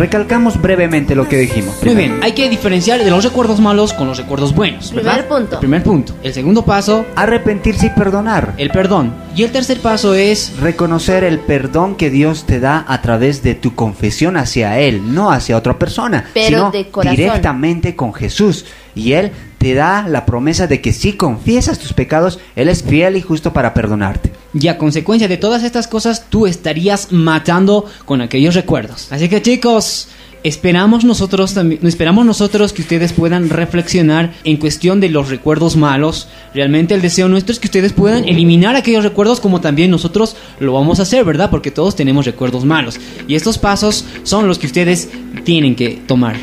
Recalcamos brevemente lo que dijimos. Muy bien, hay que diferenciar de los recuerdos malos con los recuerdos buenos. Primer punto. El primer punto. El segundo paso. Arrepentirse y perdonar. El perdón. Y el tercer paso es. Reconocer el perdón que Dios te da a través de tu confesión hacia Él, no hacia otra persona, Pero sino de directamente con Jesús. Y Él te da la promesa de que si confiesas tus pecados, Él es fiel y justo para perdonarte. Y a consecuencia de todas estas cosas, tú estarías matando con aquellos recuerdos. Así que chicos, esperamos nosotros también, esperamos nosotros que ustedes puedan reflexionar en cuestión de los recuerdos malos. Realmente el deseo nuestro es que ustedes puedan eliminar aquellos recuerdos como también nosotros lo vamos a hacer, ¿verdad? Porque todos tenemos recuerdos malos. Y estos pasos son los que ustedes tienen que tomar.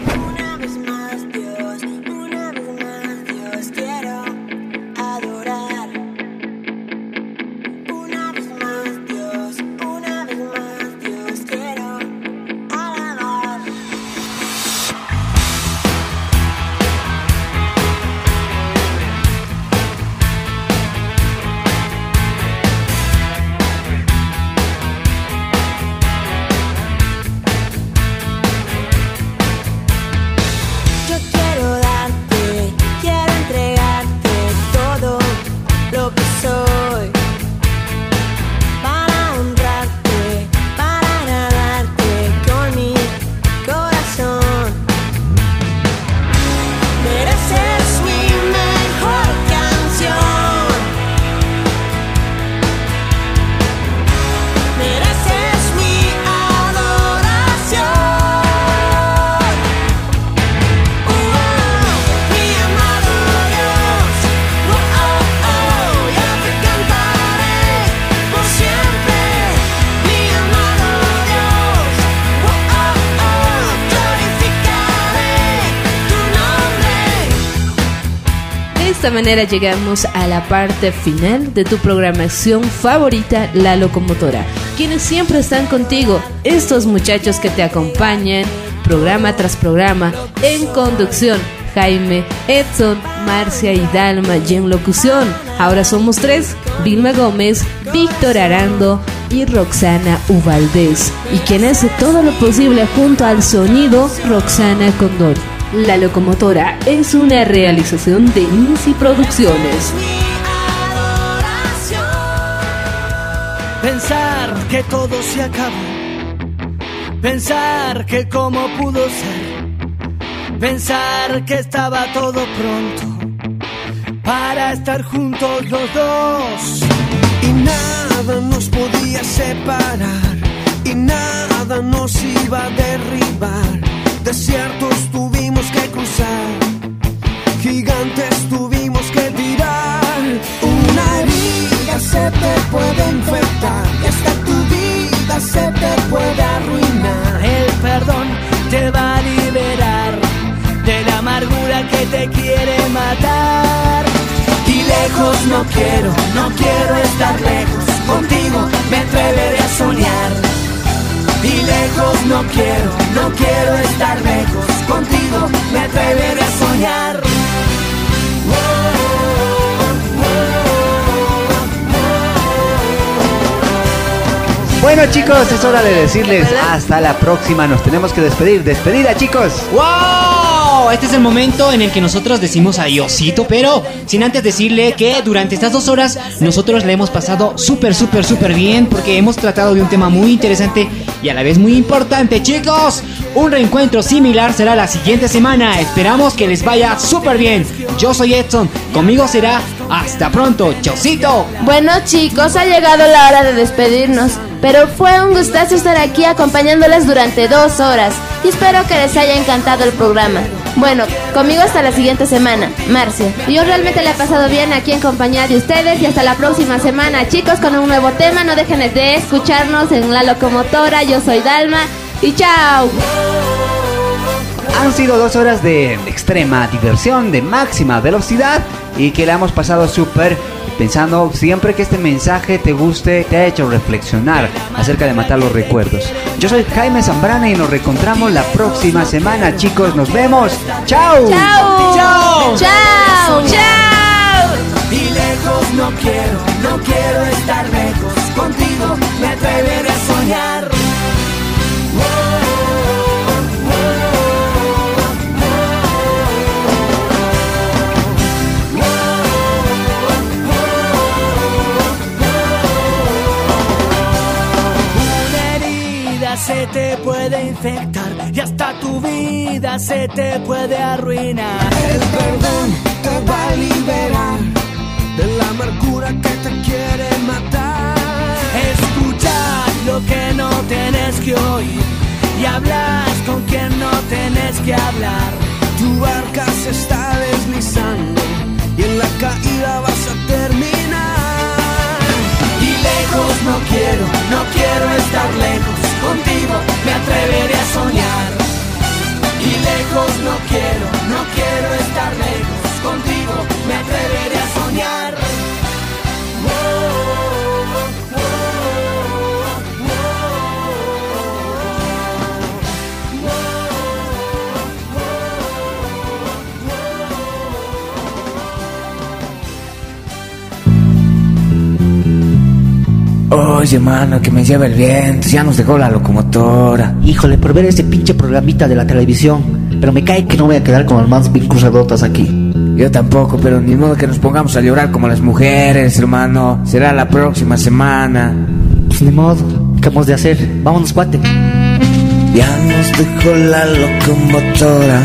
Manera llegamos a la parte final de tu programación favorita, La Locomotora. Quienes siempre están contigo, estos muchachos que te acompañan, programa tras programa, en conducción. Jaime, Edson, Marcia y Dalma y en locución. Ahora somos tres, Vilma Gómez, Víctor Arando y Roxana Uvaldez. Y quien hace todo lo posible junto al sonido, Roxana Condori. La locomotora es una realización de Nisi Producciones. Pensar que todo se acabó. Pensar que cómo pudo ser. Pensar que estaba todo pronto para estar juntos los dos. Y nada nos podía separar y nada nos iba a derribar. Desiertos tuvimos que cruzar, gigantes tuvimos que tirar. Una herida se te puede infectar y hasta tu vida se te puede arruinar. El perdón te va a liberar de la amargura que te quiere matar. Y lejos no quiero, no quiero estar lejos. Contigo me atreveré a soñar. Y lejos no quiero, no quiero estar lejos. Contigo me atreveré a soñar. Bueno chicos, es hora de decirles hasta la próxima. Nos tenemos que despedir. Despedida chicos. ¡Wow! Este es el momento en el que nosotros decimos adiosito, pero sin antes decirle que durante estas dos horas nosotros le hemos pasado súper, súper, súper bien porque hemos tratado de un tema muy interesante y a la vez muy importante, chicos. Un reencuentro similar será la siguiente semana. Esperamos que les vaya súper bien. Yo soy Edson, conmigo será hasta pronto. Chaucito. Bueno chicos, ha llegado la hora de despedirnos, pero fue un gustazo estar aquí acompañándoles durante dos horas y espero que les haya encantado el programa. Bueno, conmigo hasta la siguiente semana, Marcia. Yo realmente le he pasado bien aquí en compañía de ustedes y hasta la próxima semana chicos con un nuevo tema. No dejen de escucharnos en La Locomotora. Yo soy Dalma y chao. Han sido dos horas de extrema diversión, de máxima velocidad y que la hemos pasado súper pensando siempre que este mensaje te guste, te ha hecho reflexionar acerca de matar los recuerdos. Yo soy Jaime Zambrana y nos reencontramos la próxima semana, chicos. Nos vemos. ¡Chao! ¡Chao! ¡Chao! ¡Chao! ¡Chao! Y lejos no quiero, no quiero estar lejos. Contigo me atreveré a soñar. Se te puede infectar y hasta tu vida se te puede arruinar. El perdón te va a liberar de la amargura que te quiere matar. Escuchar lo que no tienes que oír y hablas con quien no que hablar. Tu barca se está deslizando y en la caída vas a terminar. Y lejos no quiero, no quiero Oye, mano, que me lleva el viento. Ya nos dejó la locomotora. Híjole, por ver ese pinche programita de la televisión. Pero me cae que no voy a quedar como hermanos bien cruzadotas aquí. Yo tampoco, pero ni modo que nos pongamos a llorar como las mujeres, hermano. Será la próxima semana. Pues ni modo. ¿Qué hemos de hacer? Vámonos, cuate. Ya nos dejó la locomotora.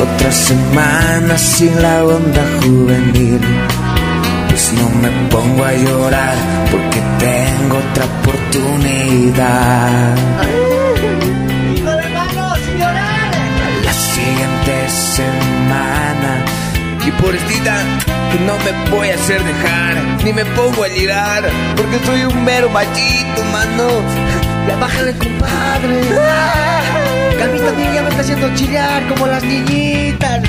Otra semana sin la onda juvenil. Pues no me pongo a llorar porque tengo otra oportunidad. La siguiente semana. Y por esta que no me voy a hacer dejar, ni me pongo a lirar, porque soy un mero machito, mano. Ya bájale, compadre. Que a mí también ya me está haciendo chillar como las niñitas.